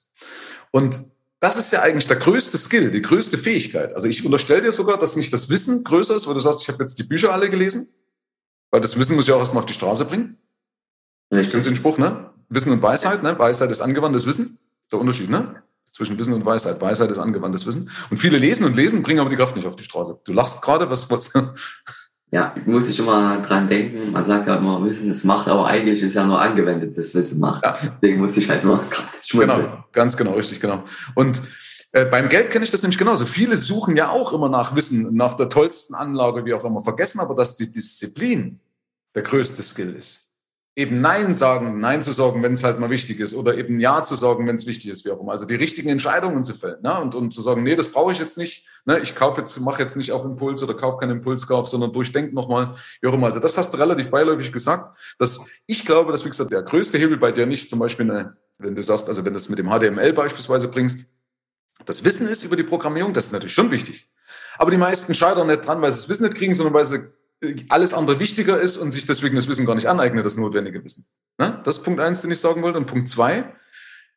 Und das ist ja eigentlich der größte Skill, die größte Fähigkeit. Also ich unterstelle dir sogar, dass nicht das Wissen größer ist, wo du sagst, ich habe jetzt die Bücher alle gelesen, weil das Wissen muss ich auch erstmal auf die Straße bringen. Ich kenne den Spruch, ne? Wissen und Weisheit, ne? Weisheit ist angewandtes Wissen. Der Unterschied, ne? zwischen Wissen und Weisheit. Weisheit ist angewandtes Wissen. Und viele lesen und lesen, bringen aber die Kraft nicht auf die Straße. Du lachst gerade, was, was? Ja, muss ich immer dran denken. Man sagt ja immer, Wissen ist Macht, aber eigentlich ist ja nur angewendetes Wissen Macht. Ja. Deswegen muss ich halt nur gerade schmunzeln. Genau, ganz genau, richtig, genau. Und äh, beim Geld kenne ich das nämlich genauso. Viele suchen ja auch immer nach Wissen, nach der tollsten Anlage, wie auch immer, vergessen aber, dass die Disziplin der größte Skill ist eben Nein sagen, Nein zu sagen, wenn es halt mal wichtig ist, oder eben Ja zu sagen, wenn es wichtig ist, wie auch immer. Also die richtigen Entscheidungen zu fällen ne? und, und zu sagen, nee, das brauche ich jetzt nicht. Ne? Ich kaufe jetzt, mache jetzt nicht auf Impuls oder kaufe keinen Impulskauf, sondern durchdenk nochmal, wie auch immer. Also das hast du relativ beiläufig gesagt. Dass ich glaube, dass, wie gesagt, der größte Hebel bei dir nicht zum Beispiel, eine, wenn du sagst, also wenn du es mit dem HTML beispielsweise bringst, das Wissen ist über die Programmierung, das ist natürlich schon wichtig. Aber die meisten scheitern nicht dran, weil sie das Wissen nicht kriegen, sondern weil sie alles andere wichtiger ist und sich deswegen das Wissen gar nicht aneignet, das notwendige Wissen. Ne? Das ist Punkt eins, den ich sagen wollte. Und Punkt zwei,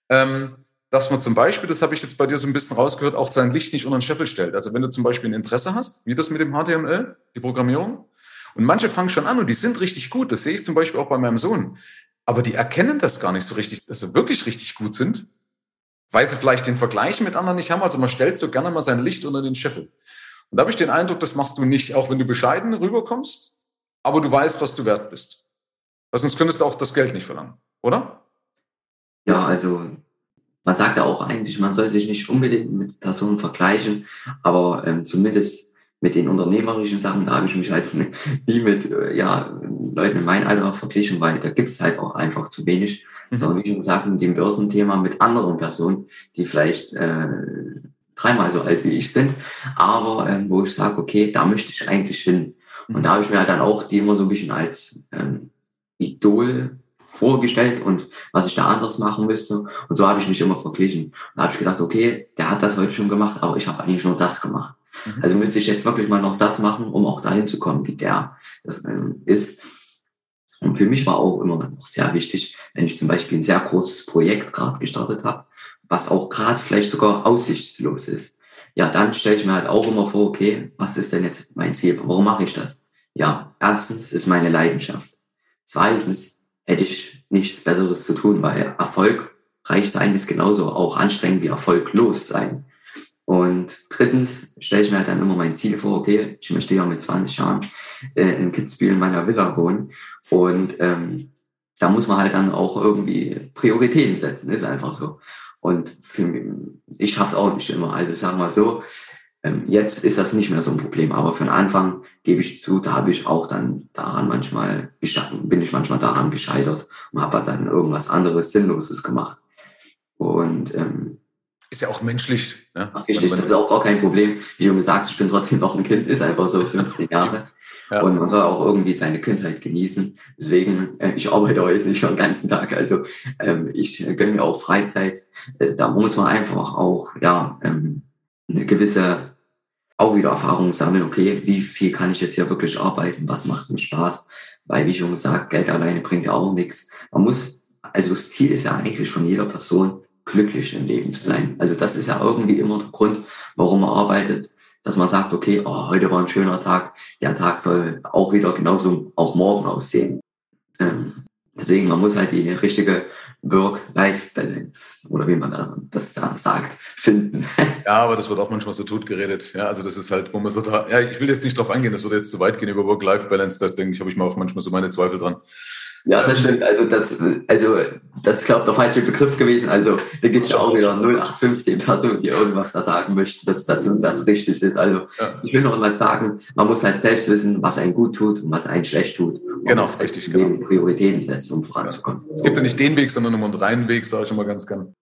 ähm, dass man zum Beispiel, das habe ich jetzt bei dir so ein bisschen rausgehört, auch sein Licht nicht unter den Scheffel stellt. Also wenn du zum Beispiel ein Interesse hast, wie das mit dem HTML, die Programmierung, und manche fangen schon an und die sind richtig gut, das sehe ich zum Beispiel auch bei meinem Sohn, aber die erkennen das gar nicht so richtig, dass sie wirklich richtig gut sind, weil sie vielleicht den Vergleich mit anderen nicht haben. Also man stellt so gerne mal sein Licht unter den Scheffel. Und da habe ich den Eindruck, das machst du nicht, auch wenn du bescheiden rüberkommst, aber du weißt, was du wert bist. Weil sonst könntest du auch das Geld nicht verlangen, oder? Ja, also man sagt ja auch eigentlich, man soll sich nicht unbedingt mit Personen vergleichen, aber ähm, zumindest mit den unternehmerischen Sachen, da habe ich mich halt nie mit äh, ja, Leuten in meinem Alter verglichen, weil da gibt es halt auch einfach zu wenig. Mhm. Sondern wie schon gesagt, mit dem Börsenthema mit anderen Personen, die vielleicht äh, dreimal so alt wie ich sind, aber ähm, wo ich sage, okay, da möchte ich eigentlich hin. Und da habe ich mir halt dann auch die immer so ein bisschen als ähm, Idol vorgestellt und was ich da anders machen müsste. Und so habe ich mich immer verglichen. Und da habe ich gedacht, okay, der hat das heute schon gemacht, aber ich habe eigentlich nur das gemacht. Mhm. Also müsste ich jetzt wirklich mal noch das machen, um auch dahin zu kommen, wie der das ähm, ist. Und für mich war auch immer noch sehr wichtig, wenn ich zum Beispiel ein sehr großes Projekt gerade gestartet habe, was auch gerade vielleicht sogar aussichtslos ist, ja, dann stelle ich mir halt auch immer vor, okay, was ist denn jetzt mein Ziel? Warum mache ich das? Ja, erstens ist meine Leidenschaft. Zweitens hätte ich nichts Besseres zu tun, weil erfolgreich sein ist genauso auch anstrengend wie erfolglos sein. Und drittens stelle ich mir halt dann immer mein Ziel vor, okay, ich möchte ja mit 20 Jahren äh, in Kitzbühel in meiner Villa wohnen. Und ähm, da muss man halt dann auch irgendwie Prioritäten setzen, ist einfach so. Und für mich, ich schaffe es auch nicht immer. Also ich sage mal so, ähm, jetzt ist das nicht mehr so ein Problem. Aber für den Anfang gebe ich zu, da habe ich auch dann daran manchmal, bin ich manchmal daran gescheitert und habe dann irgendwas anderes Sinnloses gemacht. Und ähm, ist ja auch menschlich. Ne? Richtig, das ist auch gar kein Problem. Wie du gesagt ich bin trotzdem noch ein Kind, ist einfach so 15 Jahre. Ja. Und man soll auch irgendwie seine Kindheit genießen. Deswegen, äh, ich arbeite heute nicht schon den ganzen Tag. Also ähm, ich gönne mir auch Freizeit. Äh, da muss man einfach auch ja ähm, eine gewisse auch wieder Erfahrung sammeln, okay, wie viel kann ich jetzt hier wirklich arbeiten, was macht mir Spaß, weil wie schon gesagt, Geld alleine bringt ja auch nichts. Man muss, also das Ziel ist ja eigentlich von jeder Person, glücklich im Leben zu sein. Also das ist ja irgendwie immer der Grund, warum man arbeitet dass man sagt, okay, oh, heute war ein schöner Tag, der Tag soll auch wieder genauso auch morgen aussehen. Ähm, deswegen, man muss halt die richtige Work-Life-Balance oder wie man das da sagt, finden. Ja, aber das wird auch manchmal so totgeredet. Ja, also das ist halt, wo man so da, ja, ich will jetzt nicht drauf eingehen, das würde jetzt zu weit gehen über Work-Life-Balance, da denke ich, habe ich mal auch manchmal so meine Zweifel dran. Ja, das stimmt. Also das, also das ist, glaube ich, der falsche Begriff gewesen. Also da gibt es ja auch wieder 0815 Personen, die irgendwas da sagen möchten, dass das und das richtig ist. Also ja. ich will noch mal sagen, man muss halt selbst wissen, was einen gut tut und was einen schlecht tut. Genau, richtig. Genau. Prioritäten setzen, um voranzukommen. Ja. Es gibt ja nicht den Weg, sondern nur einen reinen Weg, sage ich immer ganz gern.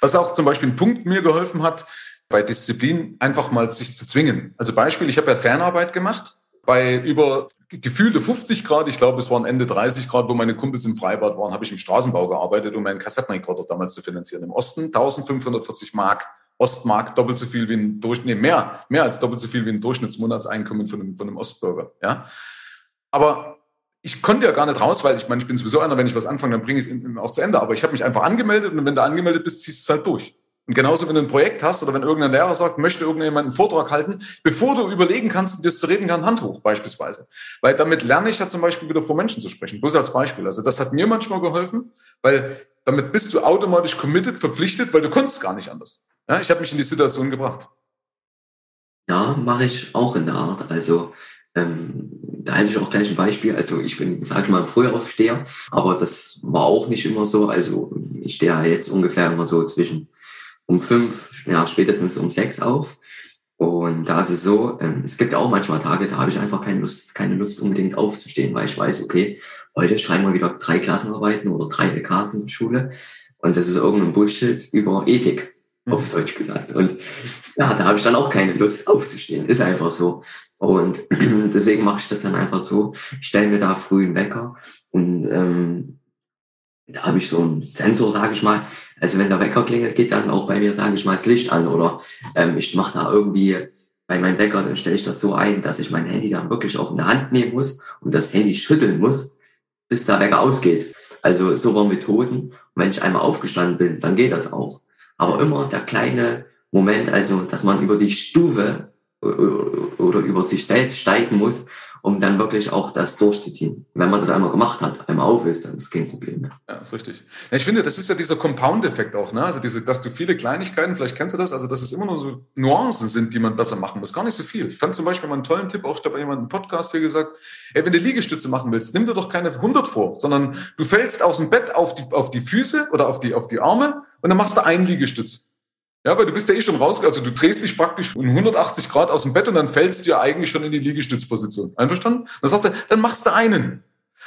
Was auch zum Beispiel ein Punkt mir geholfen hat, bei Disziplin einfach mal sich zu zwingen. Also Beispiel, ich habe ja Fernarbeit gemacht bei über gefühlte 50 Grad, ich glaube, es waren Ende 30 Grad, wo meine Kumpels im Freibad waren, habe ich im Straßenbau gearbeitet, um meinen Kassettenrekorder damals zu finanzieren. Im Osten 1540 Mark, Ostmark doppelt so viel wie ein Durchschnitt, nee, mehr, mehr als doppelt so viel wie ein Durchschnittsmonatseinkommen von einem, von einem Ostbürger. Ja? Aber ich konnte ja gar nicht raus, weil ich meine, ich bin sowieso einer, wenn ich was anfange, dann bringe ich es auch zu Ende. Aber ich habe mich einfach angemeldet und wenn du angemeldet bist, ziehst du es halt durch. Und genauso, wenn du ein Projekt hast oder wenn irgendein Lehrer sagt, möchte irgendjemand einen Vortrag halten, bevor du überlegen kannst, das zu reden kann, Hand hoch beispielsweise. Weil damit lerne ich ja zum Beispiel wieder vor Menschen zu sprechen. Bloß als Beispiel. Also das hat mir manchmal geholfen, weil damit bist du automatisch committed, verpflichtet, weil du konntest gar nicht anders. Ja, ich habe mich in die Situation gebracht. Ja, mache ich auch in der Art. Also ähm, da hätte ich auch gleich ein Beispiel. Also ich bin, sag ich mal, früher Aufsteher, aber das war auch nicht immer so. Also ich stehe ja jetzt ungefähr immer so zwischen um fünf, ja, spätestens um sechs auf. Und da ist es so, ähm, es gibt ja auch manchmal Tage, da habe ich einfach keine Lust, keine Lust unbedingt aufzustehen, weil ich weiß, okay, heute schreiben wir wieder drei Klassenarbeiten oder drei LKs in der Schule. Und das ist irgendein Bullshit über Ethik, mhm. auf Deutsch gesagt. Und ja, da habe ich dann auch keine Lust aufzustehen. Ist einfach so. Und deswegen mache ich das dann einfach so. Ich stelle mir da früh einen Wecker und ähm, da habe ich so einen Sensor, sage ich mal. Also wenn der Wecker klingelt, geht dann auch bei mir, sage ich mal, das Licht an. Oder ähm, ich mache da irgendwie bei meinem Wecker, dann stelle ich das so ein, dass ich mein Handy dann wirklich auch in der Hand nehmen muss und das Handy schütteln muss, bis der Wecker ausgeht. Also so waren Methoden. Und wenn ich einmal aufgestanden bin, dann geht das auch. Aber immer der kleine Moment, also dass man über die Stufe oder über sich selbst steigen muss, um dann wirklich auch das durchzuziehen. Wenn man das einmal gemacht hat, einmal auf ist, dann ist kein Problem mehr. Ja, ist richtig. Ja, ich finde, das ist ja dieser Compound-Effekt auch, ne? Also diese, dass du viele Kleinigkeiten, vielleicht kennst du das, also dass es immer nur so Nuancen sind, die man besser machen muss. Gar nicht so viel. Ich fand zum Beispiel mal einen tollen Tipp, auch ich glaube, jemand im Podcast hier gesagt, hey, wenn du Liegestütze machen willst, nimm dir doch keine 100 vor, sondern du fällst aus dem Bett auf die, auf die Füße oder auf die, auf die Arme und dann machst du einen Liegestütz. Ja, weil du bist ja eh schon raus, also du drehst dich praktisch in 180 Grad aus dem Bett und dann fällst du ja eigentlich schon in die Liegestützposition. Einverstanden? Dann sagt er, dann machst du einen.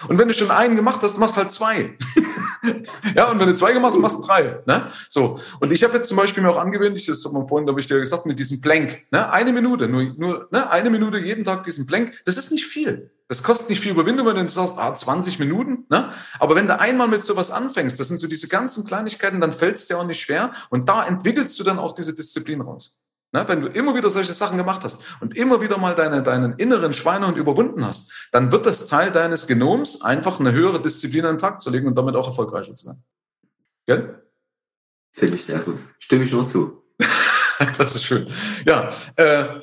Und wenn du schon einen gemacht hast, machst du halt zwei. ja, und wenn du zwei gemacht hast, machst du drei. Ne? So. Und ich habe jetzt zum Beispiel mir auch angewöhnt, ich, das hat man vorhin, habe ich dir gesagt, mit diesem Plank. Ne? Eine Minute, nur, nur ne? eine Minute jeden Tag diesen Plank. Das ist nicht viel. Das kostet nicht viel Überwindung, wenn du sagst, ah, 20 Minuten. Ne? Aber wenn du einmal mit sowas anfängst, das sind so diese ganzen Kleinigkeiten, dann fällt es dir auch nicht schwer. Und da entwickelst du dann auch diese Disziplin raus. Ne, wenn du immer wieder solche Sachen gemacht hast und immer wieder mal deine, deinen inneren Schweinehund überwunden hast, dann wird das Teil deines Genoms, einfach eine höhere Disziplin an den Tag zu legen und damit auch erfolgreicher zu werden. Gell? Finde ich sehr gut. Stimme ich nur zu. das ist schön. Ja, äh,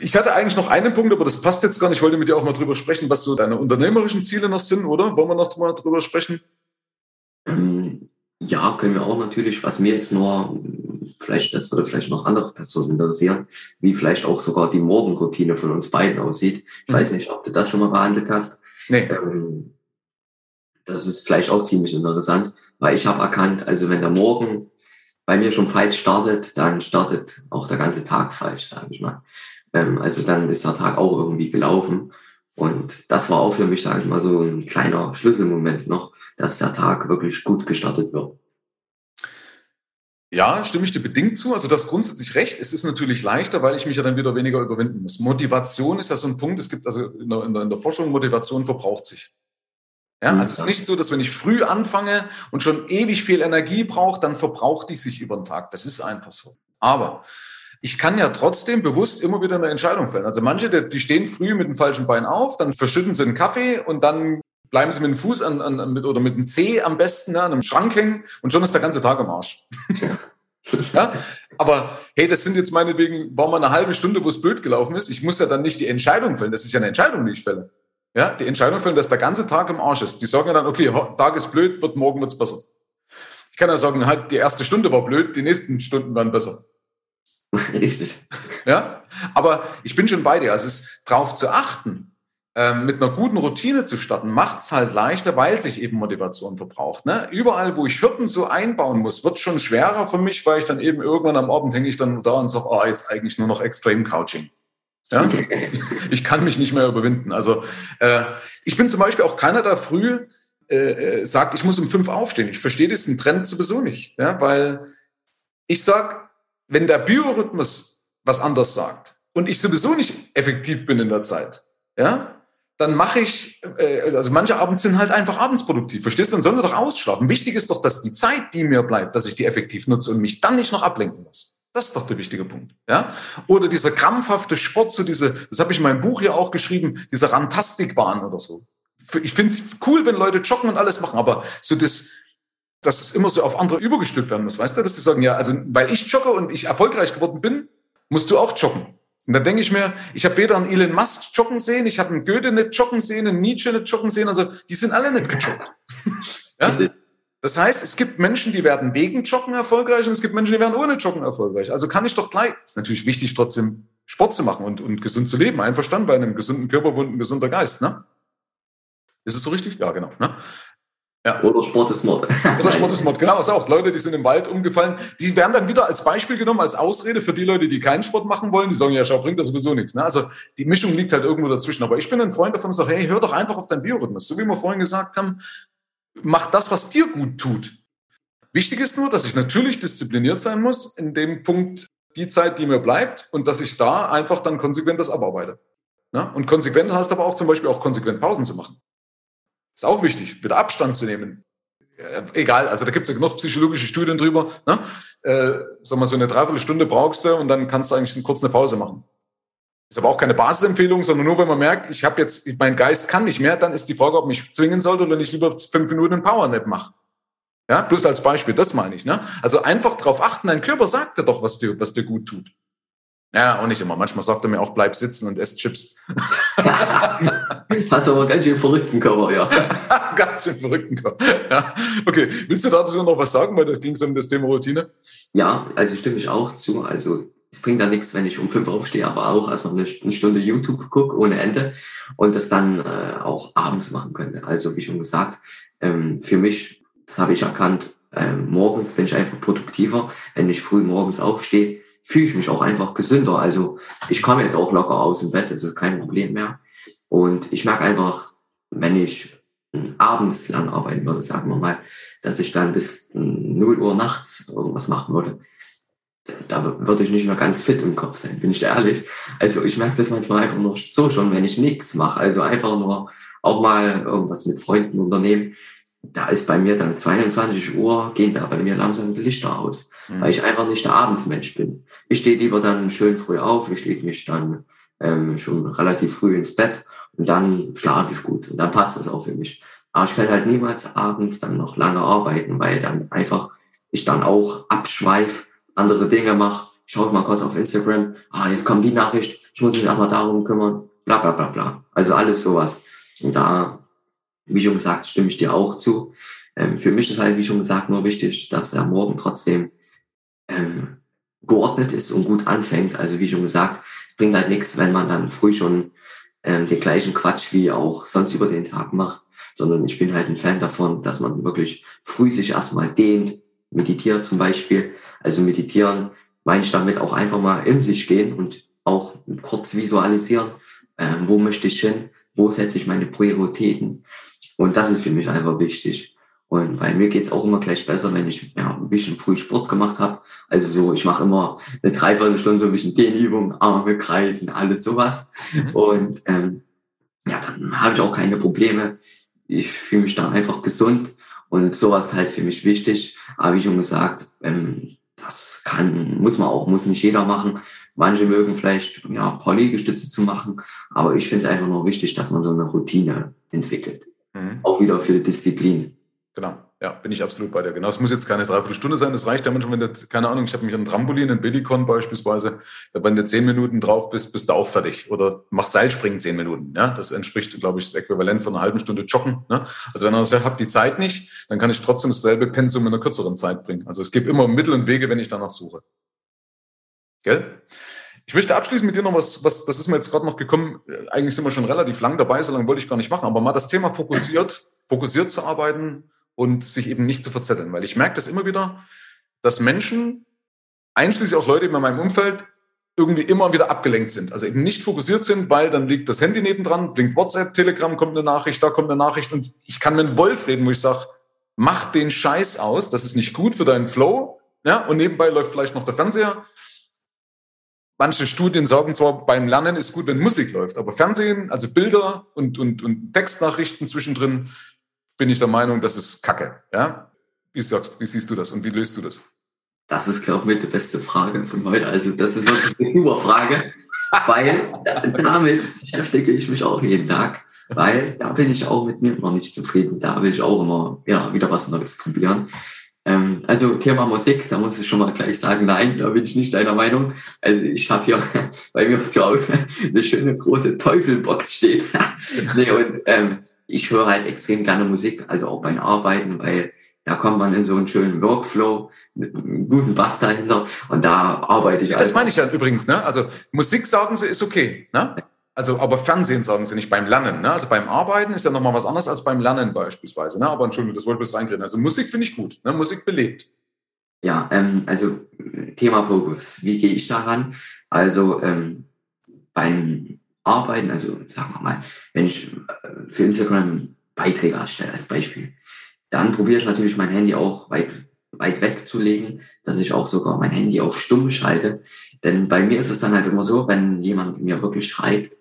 ich hatte eigentlich noch einen Punkt, aber das passt jetzt gar nicht. Ich wollte mit dir auch mal drüber sprechen, was so deine unternehmerischen Ziele noch sind, oder? Wollen wir noch mal drüber sprechen? Ähm, ja, können wir auch natürlich. Was mir jetzt nur vielleicht, das würde vielleicht noch andere Personen interessieren, wie vielleicht auch sogar die Morgenroutine von uns beiden aussieht. Ich mhm. weiß nicht, ob du das schon mal behandelt hast. Nee. Ähm, das ist vielleicht auch ziemlich interessant, weil ich habe erkannt, also wenn der Morgen bei mir schon falsch startet, dann startet auch der ganze Tag falsch, sage ich mal. Ähm, also dann ist der Tag auch irgendwie gelaufen. Und das war auch für mich, sage ich mal, so ein kleiner Schlüsselmoment noch, dass der Tag wirklich gut gestartet wird. Ja, stimme ich dir bedingt zu. Also das grundsätzlich recht. Es ist natürlich leichter, weil ich mich ja dann wieder weniger überwinden muss. Motivation ist ja so ein Punkt. Es gibt also in der, in der, Forschung, Motivation verbraucht sich. Ja, also es ist nicht so, dass wenn ich früh anfange und schon ewig viel Energie brauche, dann verbraucht die sich über den Tag. Das ist einfach so. Aber ich kann ja trotzdem bewusst immer wieder eine Entscheidung fällen. Also manche, die stehen früh mit dem falschen Bein auf, dann verschütten sie einen Kaffee und dann bleiben Sie mit dem Fuß an, an, mit, oder mit dem Zeh am besten ne, an einem Schrank hängen und schon ist der ganze Tag am Arsch. ja? Aber hey, das sind jetzt meinetwegen, war mal eine halbe Stunde, wo es blöd gelaufen ist. Ich muss ja dann nicht die Entscheidung fällen. Das ist ja eine Entscheidung, die ich fälle. Ja, die Entscheidung fällen, dass der ganze Tag im Arsch ist. Die sagen ja dann, okay, Tag ist blöd, wird morgen wird's besser. Ich kann ja sagen, halt, die erste Stunde war blöd, die nächsten Stunden waren besser. Richtig. Ja, aber ich bin schon bei dir. Also es ist darauf zu achten, mit einer guten Routine zu starten, macht es halt leichter, weil sich eben Motivation verbraucht. Ne? Überall, wo ich Hürden so einbauen muss, wird schon schwerer für mich, weil ich dann eben irgendwann am Abend hänge ich dann da und sage, oh, jetzt eigentlich nur noch Extreme Couching. Ja? ich kann mich nicht mehr überwinden. Also äh, ich bin zum Beispiel auch keiner, der früh äh, äh sagt, ich muss um fünf aufstehen. Ich verstehe diesen Trend sowieso nicht, ja? weil ich sage, wenn der Biorhythmus was anders sagt und ich sowieso nicht effektiv bin in der Zeit, ja, dann mache ich, äh, also manche Abends sind halt einfach abends produktiv. Verstehst du? Dann sollen sie doch ausschlafen. Wichtig ist doch, dass die Zeit, die mir bleibt, dass ich die effektiv nutze und mich dann nicht noch ablenken muss. Das ist doch der wichtige Punkt. Ja? Oder dieser krampfhafte Sport, so diese, das habe ich in meinem Buch ja auch geschrieben, diese Rantastikbahn oder so. Ich finde es cool, wenn Leute joggen und alles machen, aber so das, dass es immer so auf andere übergestülpt werden muss, weißt du? Dass sie sagen, ja, also weil ich jogge und ich erfolgreich geworden bin, musst du auch joggen. Und da denke ich mir, ich habe weder einen Elon Musk joggen sehen, ich habe einen Goethe nicht joggen sehen, einen Nietzsche nicht joggen sehen, also die sind alle nicht gejoggt. ja? Das heißt, es gibt Menschen, die werden wegen Joggen erfolgreich und es gibt Menschen, die werden ohne Joggen erfolgreich. Also kann ich doch gleich, ist natürlich wichtig, trotzdem Sport zu machen und, und gesund zu leben. Einverstanden bei einem gesunden Körper und ein gesunder Geist, ne? Ist es so richtig? Ja, genau. Ne? Ja. Oder Sport ist Mord. Oder Sport ist Mord, genau. Ist auch. Leute, die sind im Wald umgefallen, die werden dann wieder als Beispiel genommen, als Ausrede für die Leute, die keinen Sport machen wollen. Die sagen, ja, schau, bringt das sowieso nichts. Ne? Also die Mischung liegt halt irgendwo dazwischen. Aber ich bin ein Freund davon, sage, hey, hör doch einfach auf deinen Biorhythmus. So wie wir vorhin gesagt haben, mach das, was dir gut tut. Wichtig ist nur, dass ich natürlich diszipliniert sein muss in dem Punkt, die Zeit, die mir bleibt und dass ich da einfach dann konsequent das abarbeite. Ne? Und konsequent heißt aber auch zum Beispiel auch konsequent Pausen zu machen. Ist auch wichtig, wieder Abstand zu nehmen. Egal, also da gibt es ja genug psychologische Studien drüber. Ne? Äh, sag mal, so eine Dreiviertelstunde brauchst du und dann kannst du eigentlich kurz eine Pause machen. Ist aber auch keine Basisempfehlung, sondern nur, wenn man merkt, ich habe jetzt, mein Geist kann nicht mehr, dann ist die Frage, ob mich zwingen sollte oder nicht lieber fünf Minuten einen Powernap mache. Ja, bloß als Beispiel, das meine ich. Ne? Also einfach darauf achten, dein Körper sagt dir doch, was dir, was dir gut tut. Ja, auch nicht immer. Manchmal sagt er mir auch, bleib sitzen und ess Chips. Hast aber ganz schön verrückten Körper, ja. ganz schön verrückten Körper. Ja. Okay, willst du dazu noch was sagen, weil das ging so um das Thema Routine? Ja, also stimme ich auch zu. Also es bringt ja nichts, wenn ich um fünf aufstehe, aber auch erstmal eine, eine Stunde YouTube gucke ohne Ende und das dann äh, auch abends machen könnte. Also wie schon gesagt, ähm, für mich das habe ich erkannt. Ähm, morgens bin ich einfach produktiver. Wenn ich früh morgens aufstehe, fühle ich mich auch einfach gesünder. Also ich komme jetzt auch locker aus dem Bett, das ist kein Problem mehr. Und ich merke einfach, wenn ich hm, abends lang arbeiten würde, sagen wir mal, dass ich dann bis 0 hm, Uhr nachts irgendwas machen würde, da würde ich nicht mehr ganz fit im Kopf sein, bin ich ehrlich. Also ich merke das manchmal einfach nur so schon, wenn ich nichts mache. Also einfach nur auch mal irgendwas mit Freunden unternehmen da ist bei mir dann 22 Uhr, gehen da bei mir langsam die Lichter aus, mhm. weil ich einfach nicht der Abendsmensch bin. Ich stehe lieber dann schön früh auf, ich lege mich dann ähm, schon relativ früh ins Bett und dann schlafe ich gut und dann passt das auch für mich. Aber ich kann halt niemals abends dann noch lange arbeiten, weil dann einfach ich dann auch abschweif, andere Dinge mache. Schaut mal kurz auf Instagram, ah, jetzt kommt die Nachricht, ich muss mich erstmal darum kümmern, bla bla bla bla. Also alles sowas. Und da wie schon gesagt, stimme ich dir auch zu. Ähm, für mich ist halt, wie schon gesagt, nur wichtig, dass der Morgen trotzdem ähm, geordnet ist und gut anfängt. Also wie schon gesagt, bringt halt nichts, wenn man dann früh schon ähm, den gleichen Quatsch wie auch sonst über den Tag macht, sondern ich bin halt ein Fan davon, dass man wirklich früh sich erstmal dehnt, meditiert zum Beispiel. Also meditieren meine ich damit auch einfach mal in sich gehen und auch kurz visualisieren, ähm, wo möchte ich hin, wo setze ich meine Prioritäten. Und das ist für mich einfach wichtig. Und bei mir geht's auch immer gleich besser, wenn ich ja, ein bisschen früh Sport gemacht habe. Also so, ich mache immer eine Dreiviertelstunde so ein bisschen Dehnübungen, Arme kreisen, alles sowas. Mhm. Und ähm, ja, dann habe ich auch keine Probleme. Ich fühle mich da einfach gesund und sowas halt für mich wichtig. Aber wie schon gesagt, ähm, das kann, muss man auch, muss nicht jeder machen. Manche mögen vielleicht ja, ein paar Liegestütze zu machen, aber ich finde es einfach nur wichtig, dass man so eine Routine entwickelt. Mhm. Auch wieder für die Disziplin. Genau. Ja, bin ich absolut bei dir. Genau, es muss jetzt keine Dreiviertelstunde sein. Das reicht ja manchmal, wenn du, keine Ahnung, ich habe mich ein Trampolin, ein Billycon beispielsweise, wenn du zehn Minuten drauf bist, bist du auch fertig. Oder mach Seilspringen zehn Minuten. Ja, das entspricht, glaube ich, das Äquivalent von einer halben Stunde Joggen. Ne? Also wenn er sagt, habe die Zeit nicht, dann kann ich trotzdem dasselbe Pensum in einer kürzeren Zeit bringen. Also es gibt immer Mittel und Wege, wenn ich danach suche. Gell? Ich möchte abschließen mit dir noch was, was das ist mir jetzt gerade noch gekommen. Eigentlich sind wir schon relativ lang dabei, so lange wollte ich gar nicht machen, aber mal das Thema fokussiert, fokussiert zu arbeiten und sich eben nicht zu verzetteln. Weil ich merke das immer wieder, dass Menschen, einschließlich auch Leute in meinem Umfeld, irgendwie immer wieder abgelenkt sind. Also eben nicht fokussiert sind, weil dann liegt das Handy nebendran, blinkt WhatsApp, Telegram, kommt eine Nachricht, da kommt eine Nachricht und ich kann mit einem Wolf reden, wo ich sage, mach den Scheiß aus, das ist nicht gut für deinen Flow. Ja, und nebenbei läuft vielleicht noch der Fernseher manche Studien sagen zwar, beim Lernen ist gut, wenn Musik läuft, aber Fernsehen, also Bilder und, und, und Textnachrichten zwischendrin, bin ich der Meinung, das ist Kacke. Ja? Wie sagst, wie siehst du das und wie löst du das? Das ist, glaube ich, die beste Frage von heute. Also, das ist wirklich eine super Frage, weil damit beschäftige ich mich auch jeden Tag, weil da bin ich auch mit mir noch nicht zufrieden. Da will ich auch immer ja, wieder was Neues probieren. Ähm, also Thema Musik, da muss ich schon mal gleich sagen, nein, da bin ich nicht deiner Meinung. Also ich habe hier bei mir zu Hause eine schöne große Teufelbox steht. nee, und ähm, ich höre halt extrem gerne Musik, also auch beim Arbeiten, weil da kommt man in so einen schönen Workflow mit einem guten Bass dahinter und da arbeite ich. Ja, das meine ich ja übrigens, ne? Also Musik sagen sie ist okay, ne? Also, aber Fernsehen sagen sie nicht beim Lernen. Ne? Also beim Arbeiten ist ja nochmal was anderes als beim Lernen beispielsweise. Ne? Aber Entschuldigung, das wollte ich bloß reinkriegen. Also Musik finde ich gut. Ne? Musik belebt. Ja, ähm, also Thema Fokus. Wie gehe ich daran? Also ähm, beim Arbeiten, also sagen wir mal, wenn ich äh, für Instagram Beiträge erstelle als Beispiel, dann probiere ich natürlich mein Handy auch weit, weit wegzulegen, dass ich auch sogar mein Handy auf stumm schalte. Denn bei mir ist es dann halt immer so, wenn jemand mir wirklich schreibt,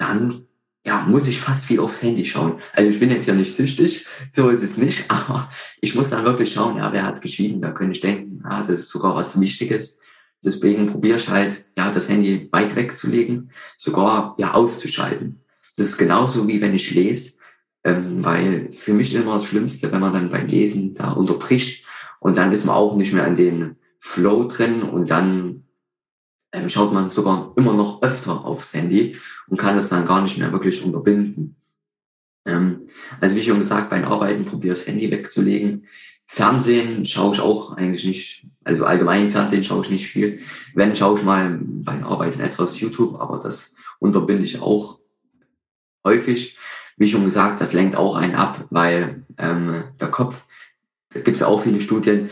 dann ja, muss ich fast viel aufs Handy schauen. Also ich bin jetzt ja nicht süchtig, so ist es nicht, aber ich muss dann wirklich schauen, ja, wer hat geschrieben, da könnte ich denken, ja, das ist sogar was Wichtiges. Deswegen probiere ich halt, ja, das Handy weit wegzulegen, sogar ja auszuschalten. Das ist genauso wie wenn ich lese, ähm, weil für mich immer das Schlimmste, wenn man dann beim Lesen da unterbricht und dann ist man auch nicht mehr in den Flow drin und dann ähm, schaut man sogar immer noch öfter aufs Handy und kann das dann gar nicht mehr wirklich unterbinden. Ähm, also wie schon gesagt, beim Arbeiten probiere das Handy wegzulegen. Fernsehen schaue ich auch eigentlich nicht, also allgemein Fernsehen schaue ich nicht viel. Wenn, schaue ich mal beim Arbeiten etwas YouTube, aber das unterbinde ich auch häufig. Wie schon gesagt, das lenkt auch einen ab, weil ähm, der Kopf, da gibt es ja auch viele Studien,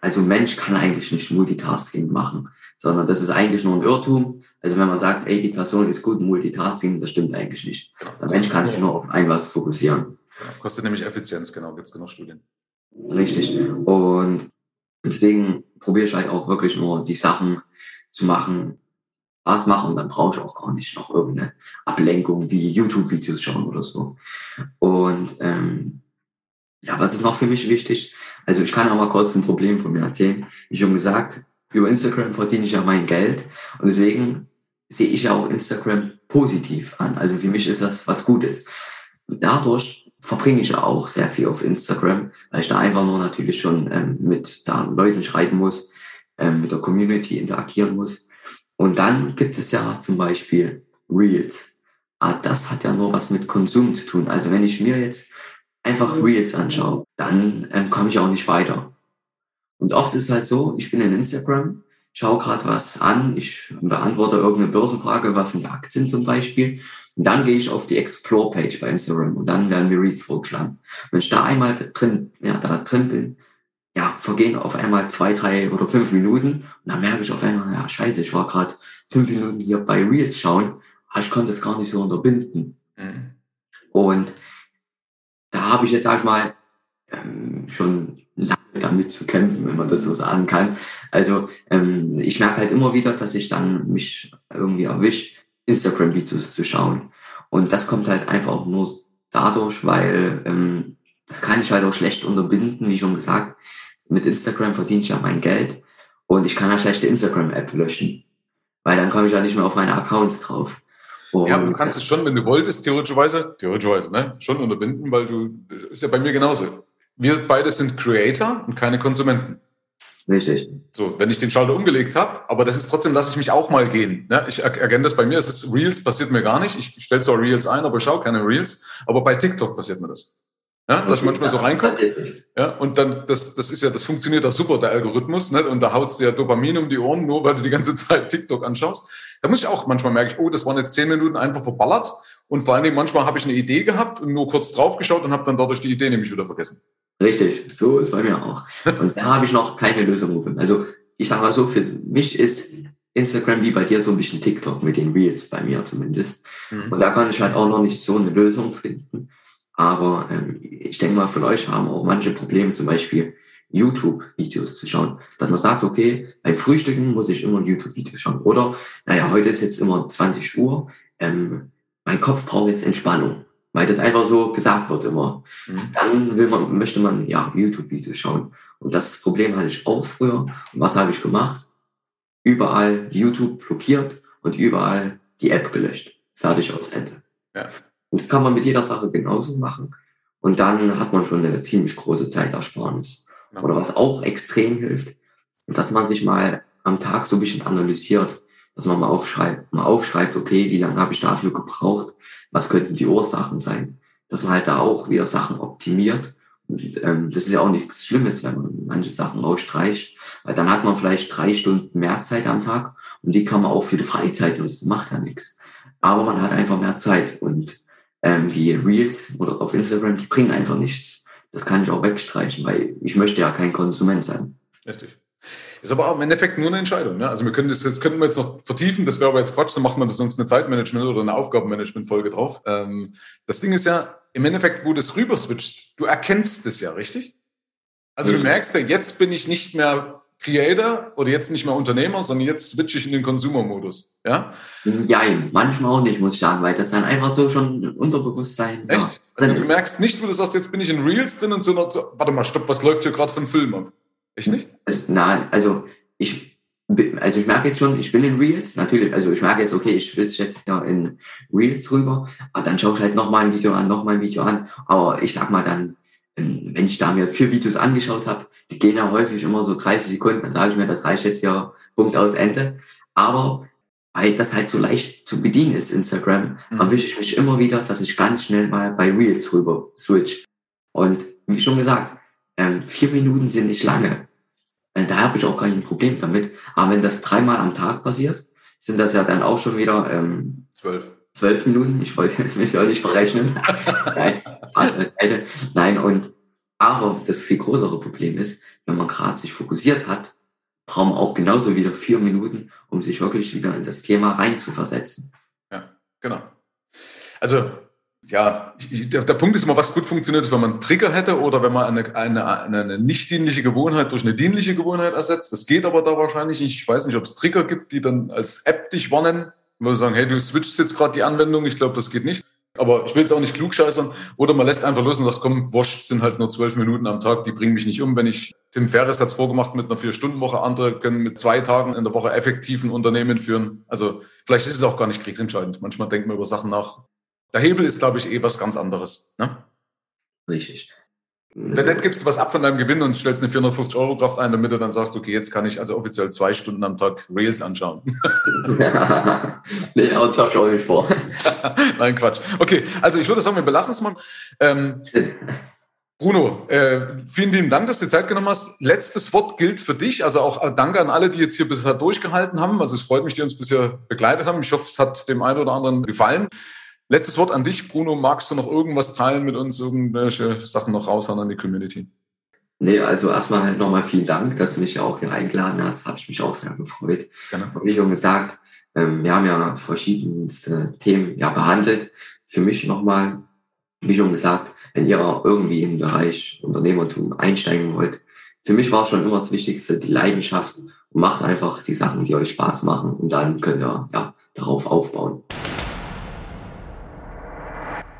also Mensch kann eigentlich nicht Multitasking machen sondern das ist eigentlich nur ein Irrtum. Also wenn man sagt, ey, die Person ist gut Multitasking, das stimmt eigentlich nicht. Genau. Der Mensch kann nur auf ein was fokussieren. Genau. Kostet nämlich Effizienz, genau, gibt es genug Studien. Richtig. Und deswegen probiere ich halt auch wirklich nur die Sachen zu machen, was machen, dann brauche ich auch gar nicht noch irgendeine Ablenkung wie YouTube-Videos schauen oder so. Und ähm, ja, was ist noch für mich wichtig? Also ich kann auch mal kurz ein Problem von mir erzählen. Wie schon gesagt, über Instagram verdiene ich ja mein Geld und deswegen sehe ich ja auch Instagram positiv an. Also für mich ist das was Gutes. Dadurch verbringe ich ja auch sehr viel auf Instagram, weil ich da einfach nur natürlich schon ähm, mit da Leuten schreiben muss, ähm, mit der Community interagieren muss. Und dann gibt es ja zum Beispiel Reels. Ah, das hat ja nur was mit Konsum zu tun. Also wenn ich mir jetzt einfach Reels anschaue, dann ähm, komme ich auch nicht weiter. Und oft ist halt so, ich bin in Instagram, schaue gerade was an, ich beantworte irgendeine Börsenfrage, was sind Aktien zum Beispiel. Und dann gehe ich auf die Explore-Page bei Instagram und dann werden mir Reads vorgeschlagen. Wenn ich da einmal drin, ja, da drin bin, ja, vergehen auf einmal zwei, drei oder fünf Minuten und dann merke ich auf einmal, ja, scheiße, ich war gerade fünf Minuten hier bei Reels schauen, aber ich konnte es gar nicht so unterbinden. Mhm. Und da habe ich jetzt, sag ich mal, ähm, schon lange damit zu kämpfen, wenn man das so sagen kann. Also ähm, ich merke halt immer wieder, dass ich dann mich irgendwie erwische, Instagram-Videos zu schauen. Und das kommt halt einfach nur dadurch, weil ähm, das kann ich halt auch schlecht unterbinden, wie schon gesagt. Mit Instagram verdiene ich ja mein Geld und ich kann ja schlechte Instagram-App löschen, weil dann komme ich ja nicht mehr auf meine Accounts drauf. Und ja, aber du kannst es schon, wenn du wolltest, theoretischerweise, theoretischerweise, ne, schon unterbinden, weil du, ist ja bei mir genauso wir beide sind Creator und keine Konsumenten. Richtig. So, wenn ich den Schalter umgelegt habe, aber das ist trotzdem, lasse ich mich auch mal gehen. Ne? Ich erkenne das bei mir, es ist Reels, passiert mir gar nicht. Ich stelle zwar Reels ein, aber ich schaue keine Reels. Aber bei TikTok passiert mir das. Ja, dass ich manchmal so reinkomme. Ja, und dann, das, das ist ja, das funktioniert auch super, der Algorithmus, ne? Und da haut's dir Dopamin um die Ohren, nur weil du die ganze Zeit TikTok anschaust. Da muss ich auch manchmal merke ich, oh, das waren jetzt zehn Minuten einfach verballert. Und vor allen Dingen manchmal habe ich eine Idee gehabt und nur kurz draufgeschaut und habe dann dadurch die Idee nämlich wieder vergessen. Richtig, so ist bei mir auch. Und da habe ich noch keine Lösung gefunden. Also ich sage mal so, für mich ist Instagram wie bei dir so ein bisschen TikTok mit den Reels, bei mir zumindest. Mhm. Und da kann ich halt auch noch nicht so eine Lösung finden. Aber ähm, ich denke mal, von euch haben auch manche Probleme, zum Beispiel YouTube-Videos zu schauen. Dass man sagt, okay, beim Frühstücken muss ich immer YouTube-Videos schauen. Oder, naja, heute ist jetzt immer 20 Uhr, ähm, mein Kopf braucht jetzt Entspannung weil das einfach so gesagt wird immer. Mhm. Dann will man, möchte man ja YouTube-Videos schauen. Und das Problem hatte ich auch früher. Und was habe ich gemacht? Überall YouTube blockiert und überall die App gelöscht. Fertig aus Ende. Ja. Und das kann man mit jeder Sache genauso machen. Und dann hat man schon eine ziemlich große Zeitersparnis. Ja. Oder was auch extrem hilft, dass man sich mal am Tag so ein bisschen analysiert dass man mal aufschreibt, mal aufschreibt, okay, wie lange habe ich dafür gebraucht, was könnten die Ursachen sein, dass man halt da auch wieder Sachen optimiert Und, ähm, das ist ja auch nichts Schlimmes, wenn man manche Sachen rausstreicht, weil dann hat man vielleicht drei Stunden mehr Zeit am Tag und die kann man auch für die Freizeit nutzen, macht ja nichts. Aber man hat einfach mehr Zeit und ähm, wie Reels oder auf Instagram, die bringen einfach nichts. Das kann ich auch wegstreichen, weil ich möchte ja kein Konsument sein. Richtig. Ist aber auch im Endeffekt nur eine Entscheidung. Ne? Also wir können das jetzt könnten wir jetzt noch vertiefen, das wäre aber jetzt Quatsch, dann macht man das sonst eine Zeitmanagement oder eine Aufgabenmanagement-Folge drauf. Ähm, das Ding ist ja, im Endeffekt, wo das rüber switcht, du erkennst es ja, richtig? Also du merkst ja, jetzt bin ich nicht mehr Creator oder jetzt nicht mehr Unternehmer, sondern jetzt switche ich in den Consumer-Modus. Ja? Ja, manchmal auch nicht, muss ich sagen, weil das dann einfach so schon Unterbewusstsein. Echt? Ja. Also du merkst nicht, wo du sagst, jetzt bin ich in Reels drin und so, noch so warte mal, stopp, was läuft hier gerade für ein Film ab? Echt nicht? Also, na, also ich, also ich merke jetzt schon, ich bin in Reels, natürlich, also ich merke jetzt, okay, ich switch jetzt ja in Reels rüber, aber dann schaue ich halt nochmal ein Video an, nochmal ein Video an, aber ich sag mal dann, ähm, wenn ich da mir vier Videos angeschaut habe, die gehen ja häufig immer so 30 Sekunden, dann sage ich mir, das reicht jetzt ja, Punkt aus Ende. Aber weil das halt so leicht zu bedienen ist, Instagram, mhm. erwische ich mich immer wieder, dass ich ganz schnell mal bei Reels rüber switch. Und wie schon gesagt, ähm, vier Minuten sind nicht lange. Äh, da habe ich auch gar kein Problem damit. Aber wenn das dreimal am Tag passiert, sind das ja dann auch schon wieder ähm, zwölf. Zwölf Minuten. Ich wollte mich ja nicht verrechnen. Nein, Nein, und aber das viel größere Problem ist, wenn man gerade sich fokussiert hat, braucht man auch genauso wieder vier Minuten, um sich wirklich wieder in das Thema reinzuversetzen. Ja, genau. Also ja, der, der, Punkt ist immer, was gut funktioniert, ist, wenn man einen Trigger hätte oder wenn man eine, eine, eine nicht dienliche Gewohnheit durch eine dienliche Gewohnheit ersetzt. Das geht aber da wahrscheinlich nicht. Ich weiß nicht, ob es Trigger gibt, die dann als App dich warnen, wo sie sagen, hey, du switchst jetzt gerade die Anwendung. Ich glaube, das geht nicht. Aber ich will es auch nicht klugscheißern. Oder man lässt einfach los und sagt, komm, wurscht, sind halt nur zwölf Minuten am Tag, die bringen mich nicht um. Wenn ich, Tim Ferriss hat es vorgemacht mit einer Vier-Stunden-Woche, andere können mit zwei Tagen in der Woche effektiv ein Unternehmen führen. Also vielleicht ist es auch gar nicht kriegsentscheidend. Manchmal denkt man über Sachen nach, der Hebel ist, glaube ich, eh was ganz anderes. Ne? Richtig. Wenn nicht gibst du was ab von deinem Gewinn und stellst eine 450 Euro Kraft ein, damit du dann sagst, okay, jetzt kann ich also offiziell zwei Stunden am Tag Rails anschauen. Nee, aber das habe ich auch nicht vor. Nein, Quatsch. Okay, also ich würde sagen, wir belassen es mal. Ähm, Bruno, äh, vielen lieben Dank, dass du die Zeit genommen hast. Letztes Wort gilt für dich. Also auch danke an alle, die jetzt hier bisher durchgehalten haben. Also es freut mich, die uns bisher begleitet haben. Ich hoffe, es hat dem einen oder anderen gefallen. Letztes Wort an dich, Bruno. Magst du noch irgendwas teilen mit uns, irgendwelche Sachen noch raushauen an die Community? Nee, also erstmal nochmal vielen Dank, dass du mich auch hier eingeladen hast. Habe ich mich auch sehr gefreut. Gerne. wie schon gesagt, ähm, wir haben ja verschiedenste Themen ja behandelt. Für mich nochmal, wie schon gesagt, wenn ihr irgendwie im Bereich Unternehmertum einsteigen wollt, für mich war schon immer das Wichtigste die Leidenschaft und macht einfach die Sachen, die euch Spaß machen und dann könnt ihr ja darauf aufbauen.